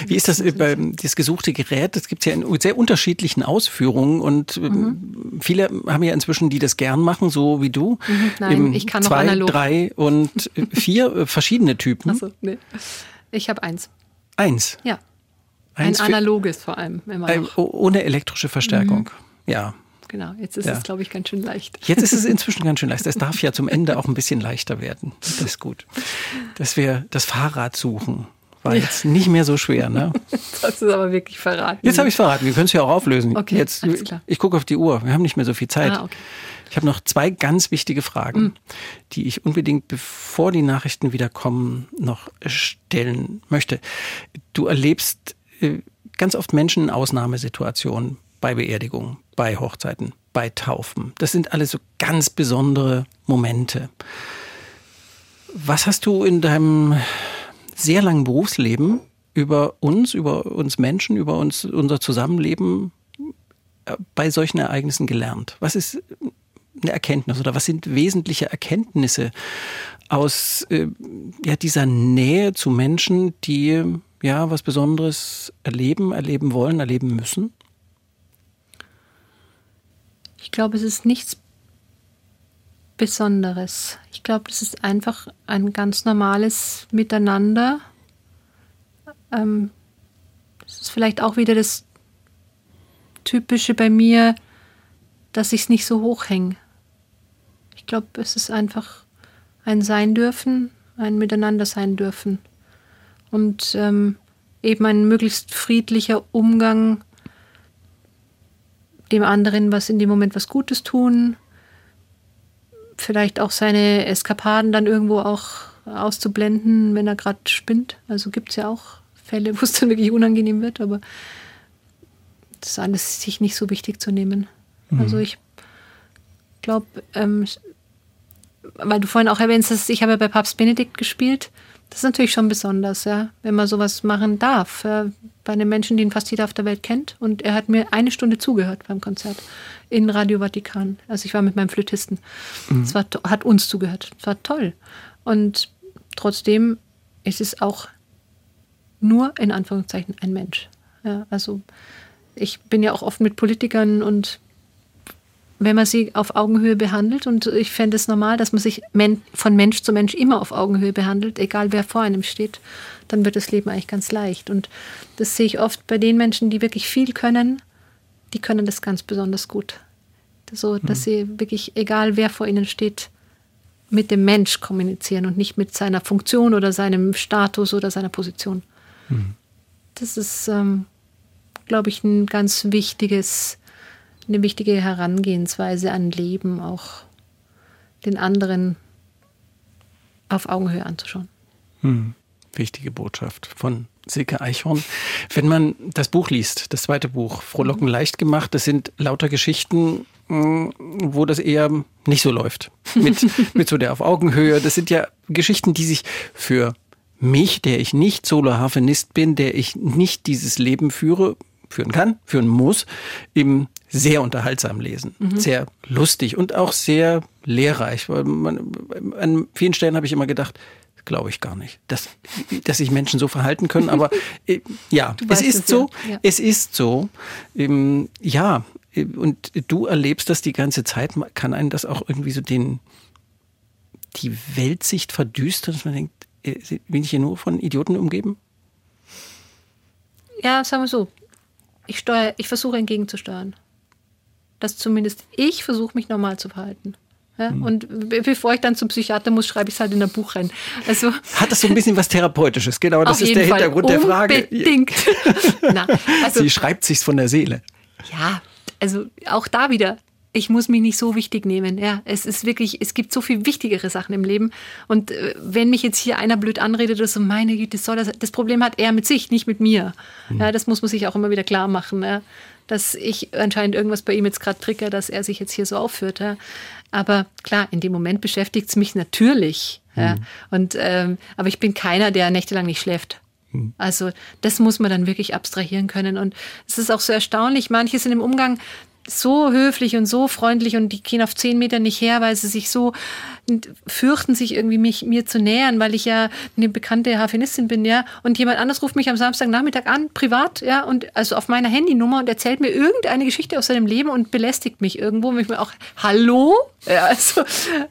wie ist das äh, bei das gesuchte Gerät? Das gibt es ja in sehr unterschiedlichen Ausführungen und ähm, mhm. viele haben ja inzwischen, die das gern machen, so wie du. Mhm, nein, ich kann zwei, noch analog. drei und äh, vier äh, verschiedene Typen. Achso, nee. Ich habe eins. Eins? Ja. Eins Ein analoges vor allem immer noch. Ohne elektrische Verstärkung. Mhm. Ja. Genau, jetzt ist ja. es, glaube ich, ganz schön leicht. Jetzt ist es inzwischen ganz schön leicht. Es darf ja zum Ende auch ein bisschen leichter werden. Das ist gut. Dass wir das Fahrrad suchen war jetzt nicht mehr so schwer. Ne? Du es aber wirklich verraten. Jetzt habe ich es verraten. Wir können es ja auch auflösen. Okay, jetzt, Ich gucke auf die Uhr. Wir haben nicht mehr so viel Zeit. Ah, okay. Ich habe noch zwei ganz wichtige Fragen, mhm. die ich unbedingt, bevor die Nachrichten wieder kommen, noch stellen möchte. Du erlebst äh, ganz oft Menschen in Ausnahmesituationen bei Beerdigungen, bei Hochzeiten, bei Taufen. Das sind alles so ganz besondere Momente. Was hast du in deinem sehr langen Berufsleben über uns, über uns Menschen, über uns, unser Zusammenleben äh, bei solchen Ereignissen gelernt? Was ist eine Erkenntnis oder was sind wesentliche Erkenntnisse aus äh, ja, dieser Nähe zu Menschen, die ja was Besonderes erleben, erleben wollen, erleben müssen? Ich glaube, es ist nichts Besonderes. Ich glaube, das ist einfach ein ganz normales Miteinander. Ähm, das ist vielleicht auch wieder das Typische bei mir, dass ich es nicht so hochhänge. Ich glaube, es ist einfach ein Sein dürfen, ein Miteinander sein dürfen. Und ähm, eben ein möglichst friedlicher Umgang, dem anderen was in dem Moment was Gutes tun, vielleicht auch seine Eskapaden dann irgendwo auch auszublenden, wenn er gerade spinnt. Also gibt es ja auch Fälle, wo es dann wirklich unangenehm wird, aber das ist alles sich nicht so wichtig zu nehmen. Mhm. Also ich glaube, ähm, weil du vorhin auch erwähnt hast, ich habe ja bei Papst Benedikt gespielt. Das ist natürlich schon besonders, ja, wenn man sowas machen darf. Ja, bei einem Menschen, den fast jeder auf der Welt kennt. Und er hat mir eine Stunde zugehört beim Konzert in Radio Vatikan. Also ich war mit meinem Flötisten. Mhm. Es war, hat uns zugehört. Es war toll. Und trotzdem ist es auch nur in Anführungszeichen ein Mensch. Ja, also ich bin ja auch oft mit Politikern und wenn man sie auf Augenhöhe behandelt, und ich fände es normal, dass man sich von Mensch zu Mensch immer auf Augenhöhe behandelt, egal wer vor einem steht, dann wird das Leben eigentlich ganz leicht. Und das sehe ich oft bei den Menschen, die wirklich viel können, die können das ganz besonders gut. So, dass mhm. sie wirklich, egal wer vor ihnen steht, mit dem Mensch kommunizieren und nicht mit seiner Funktion oder seinem Status oder seiner Position. Mhm. Das ist, ähm, glaube ich, ein ganz wichtiges eine wichtige Herangehensweise an Leben, auch den anderen auf Augenhöhe anzuschauen. Hm. Wichtige Botschaft von Silke Eichhorn. Wenn man das Buch liest, das zweite Buch, Frohlocken leicht gemacht, das sind lauter Geschichten, hm, wo das eher nicht so läuft. Mit, mit so der auf Augenhöhe. Das sind ja Geschichten, die sich für mich, der ich nicht Solo-Harfenist bin, der ich nicht dieses Leben führe, führen kann, führen muss, eben sehr unterhaltsam lesen. Mhm. Sehr lustig und auch sehr lehrreich. Weil man, an vielen Stellen habe ich immer gedacht, glaube ich gar nicht, dass, dass sich Menschen so verhalten können. Aber äh, ja, es ist es, so. Ja. Es ist so. Ähm, ja, und du erlebst das die ganze Zeit. Kann einen das auch irgendwie so den, die Weltsicht verdüstern, dass man denkt, äh, bin ich hier nur von Idioten umgeben? Ja, sagen wir so. Ich, steuere, ich versuche entgegenzusteuern dass zumindest ich versuche, mich normal zu verhalten. Ja, mhm. Und bevor ich dann zum Psychiater muss, schreibe ich es halt in ein Buch rein. Also, Hat das so ein bisschen was Therapeutisches? Genau, das ist der Fall. Hintergrund der Frage. Unbedingt. Na, also, Sie schreibt sich's von der Seele. Ja, also auch da wieder. Ich muss mich nicht so wichtig nehmen. Ja, es ist wirklich, es gibt so viel wichtigere Sachen im Leben. Und äh, wenn mich jetzt hier einer blöd anredet oder so, meine Güte, soll das, das Problem hat er mit sich, nicht mit mir. Mhm. Ja, das muss man sich auch immer wieder klar machen. Ja dass ich anscheinend irgendwas bei ihm jetzt gerade trigger, dass er sich jetzt hier so aufführt. Ja. Aber klar, in dem Moment beschäftigt es mich natürlich. Mhm. Ja. Und, ähm, aber ich bin keiner, der nächtelang nicht schläft. Mhm. Also das muss man dann wirklich abstrahieren können. Und es ist auch so erstaunlich, manche sind im Umgang so höflich und so freundlich und die gehen auf zehn Meter nicht her, weil sie sich so fürchten, sich irgendwie mich, mir zu nähern, weil ich ja eine bekannte Harfenistin bin, ja. Und jemand anderes ruft mich am Samstagnachmittag an, privat, ja, und also auf meiner Handynummer und erzählt mir irgendeine Geschichte aus seinem Leben und belästigt mich irgendwo. Und ich mir auch, hallo? Ja, also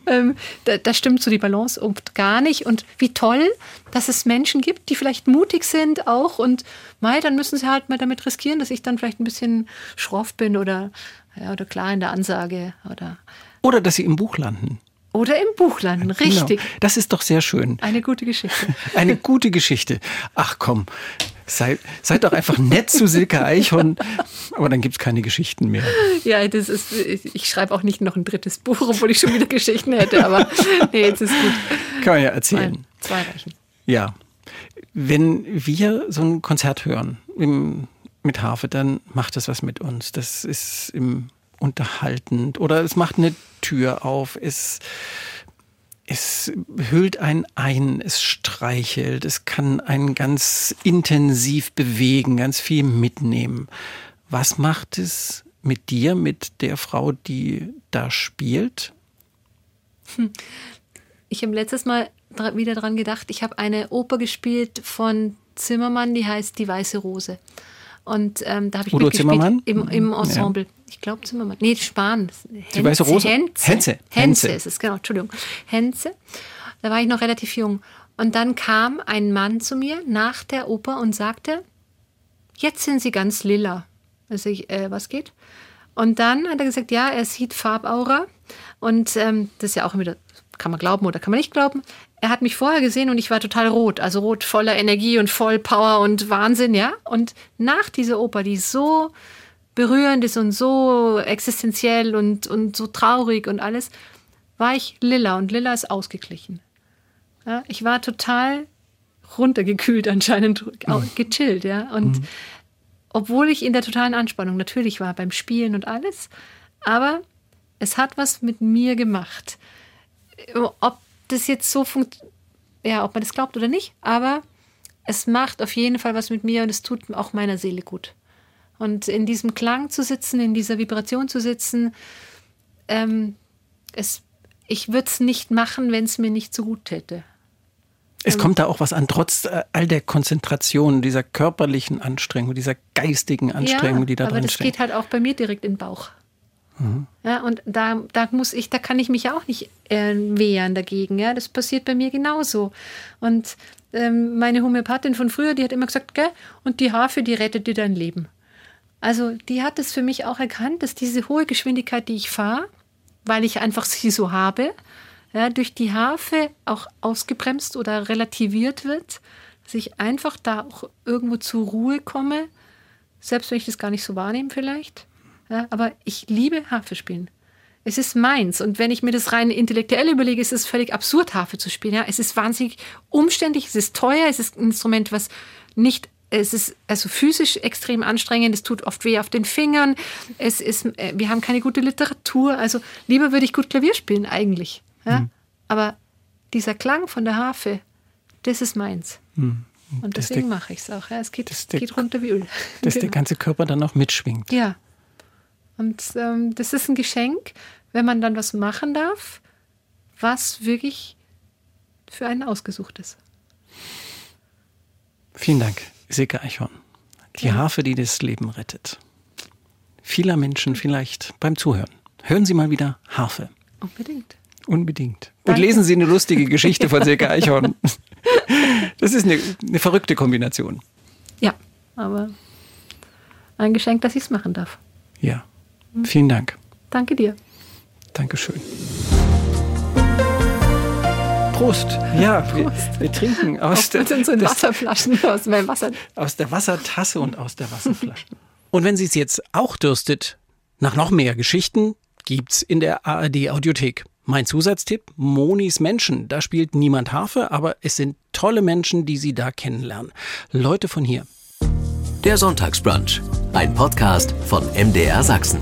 ähm, da, da stimmt so die Balance oft gar nicht. Und wie toll, dass es Menschen gibt, die vielleicht mutig sind auch und mei, dann müssen sie halt mal damit riskieren, dass ich dann vielleicht ein bisschen schroff bin oder, ja, oder klar in der Ansage oder. Oder dass sie im Buch landen. Oder im Buch landen, genau. richtig. Genau. Das ist doch sehr schön. Eine gute Geschichte. Eine gute Geschichte. Ach komm, sei, seid doch einfach nett zu Silke Eichhorn, aber dann gibt es keine Geschichten mehr. Ja, das ist, ich schreibe auch nicht noch ein drittes Buch, obwohl ich schon wieder Geschichten hätte, aber nee, jetzt ist gut. Kann man ja erzählen. Nein, zwei reichen. Ja. Wenn wir so ein Konzert hören im, mit Harfe, dann macht das was mit uns. Das ist im unterhaltend oder es macht eine Tür auf, es, es hüllt einen ein, es streichelt, es kann einen ganz intensiv bewegen, ganz viel mitnehmen. Was macht es mit dir, mit der Frau, die da spielt? Hm. Ich habe letztes Mal wieder dran gedacht, ich habe eine Oper gespielt von Zimmermann, die heißt Die Weiße Rose. Und ähm, da habe ich Udo Zimmermann? Im, im Ensemble. Ja. Ich glaube Zimmermann. Nee, Spahn. Henze, Die weiße Rose? Henze. Henze. Henze ist es, genau, Entschuldigung. Henze. Da war ich noch relativ jung. Und dann kam ein Mann zu mir nach der Oper und sagte, jetzt sind Sie ganz lila. Also ich, äh, was geht? Und dann hat er gesagt, ja, er sieht Farbaura. Und ähm, das ist ja auch wieder, kann man glauben oder kann man nicht glauben. Er hat mich vorher gesehen und ich war total rot, also rot voller Energie und voll Power und Wahnsinn, ja. Und nach dieser Oper, die so berührend ist und so existenziell und, und so traurig und alles, war ich lila und lila ist ausgeglichen. Ja, ich war total runtergekühlt anscheinend, mhm. gechillt, ja. Und mhm. obwohl ich in der totalen Anspannung natürlich war beim Spielen und alles, aber es hat was mit mir gemacht ob das jetzt so funktioniert, ja, ob man das glaubt oder nicht, aber es macht auf jeden Fall was mit mir und es tut auch meiner Seele gut. Und in diesem Klang zu sitzen, in dieser Vibration zu sitzen, ähm, es, ich würde es nicht machen, wenn es mir nicht so gut täte. Es kommt da auch was an, trotz äh, all der Konzentration, dieser körperlichen Anstrengung, dieser geistigen Anstrengung, ja, die da drin steckt. Aber das geht halt auch bei mir direkt in den Bauch. Mhm. Ja, und da, da muss ich, da kann ich mich auch nicht äh, wehren dagegen. Ja, das passiert bei mir genauso. Und ähm, meine Homöopathin von früher, die hat immer gesagt, gell, und die Harfe, die rettet dir dein Leben. Also die hat es für mich auch erkannt, dass diese hohe Geschwindigkeit, die ich fahre, weil ich einfach sie so habe, ja, durch die Harfe auch ausgebremst oder relativiert wird, dass ich einfach da auch irgendwo zur Ruhe komme, selbst wenn ich das gar nicht so wahrnehme vielleicht. Ja, aber ich liebe Harfe spielen. Es ist meins. Und wenn ich mir das rein intellektuell überlege, ist es völlig absurd, Harfe zu spielen. Ja, es ist wahnsinnig umständlich, es ist teuer, es ist ein Instrument, was nicht es ist also physisch extrem anstrengend, es tut oft weh auf den Fingern, es ist, äh, wir haben keine gute Literatur, also lieber würde ich gut Klavier spielen eigentlich. Ja? Mhm. Aber dieser Klang von der Harfe, das ist meins. Mhm. Und deswegen mache ich es auch. Ja? Es geht, geht runter wie Öl. Dass genau. der ganze Körper dann auch mitschwingt. Ja. Und ähm, das ist ein Geschenk, wenn man dann was machen darf, was wirklich für einen ausgesucht ist. Vielen Dank, Silke Eichhorn. Die ja. Harfe, die das Leben rettet. Vieler Menschen vielleicht beim Zuhören. Hören Sie mal wieder Harfe. Unbedingt. Unbedingt. Und lesen Sie eine lustige Geschichte von Silke Eichhorn. Das ist eine, eine verrückte Kombination. Ja, aber ein Geschenk, dass ich es machen darf. Ja. Vielen Dank. Danke dir. Dankeschön. Prost. Ja, Prost. Wir, wir, trinken aus der, unseren Wasserflaschen, aus meinem Wasser. Aus der Wassertasse und aus der Wasserflasche. und wenn Sie es jetzt auch dürstet, nach noch mehr Geschichten gibt's in der ARD Audiothek. Mein Zusatztipp, Monis Menschen. Da spielt niemand Harfe, aber es sind tolle Menschen, die Sie da kennenlernen. Leute von hier. Der Sonntagsbrunch, ein Podcast von MDR Sachsen.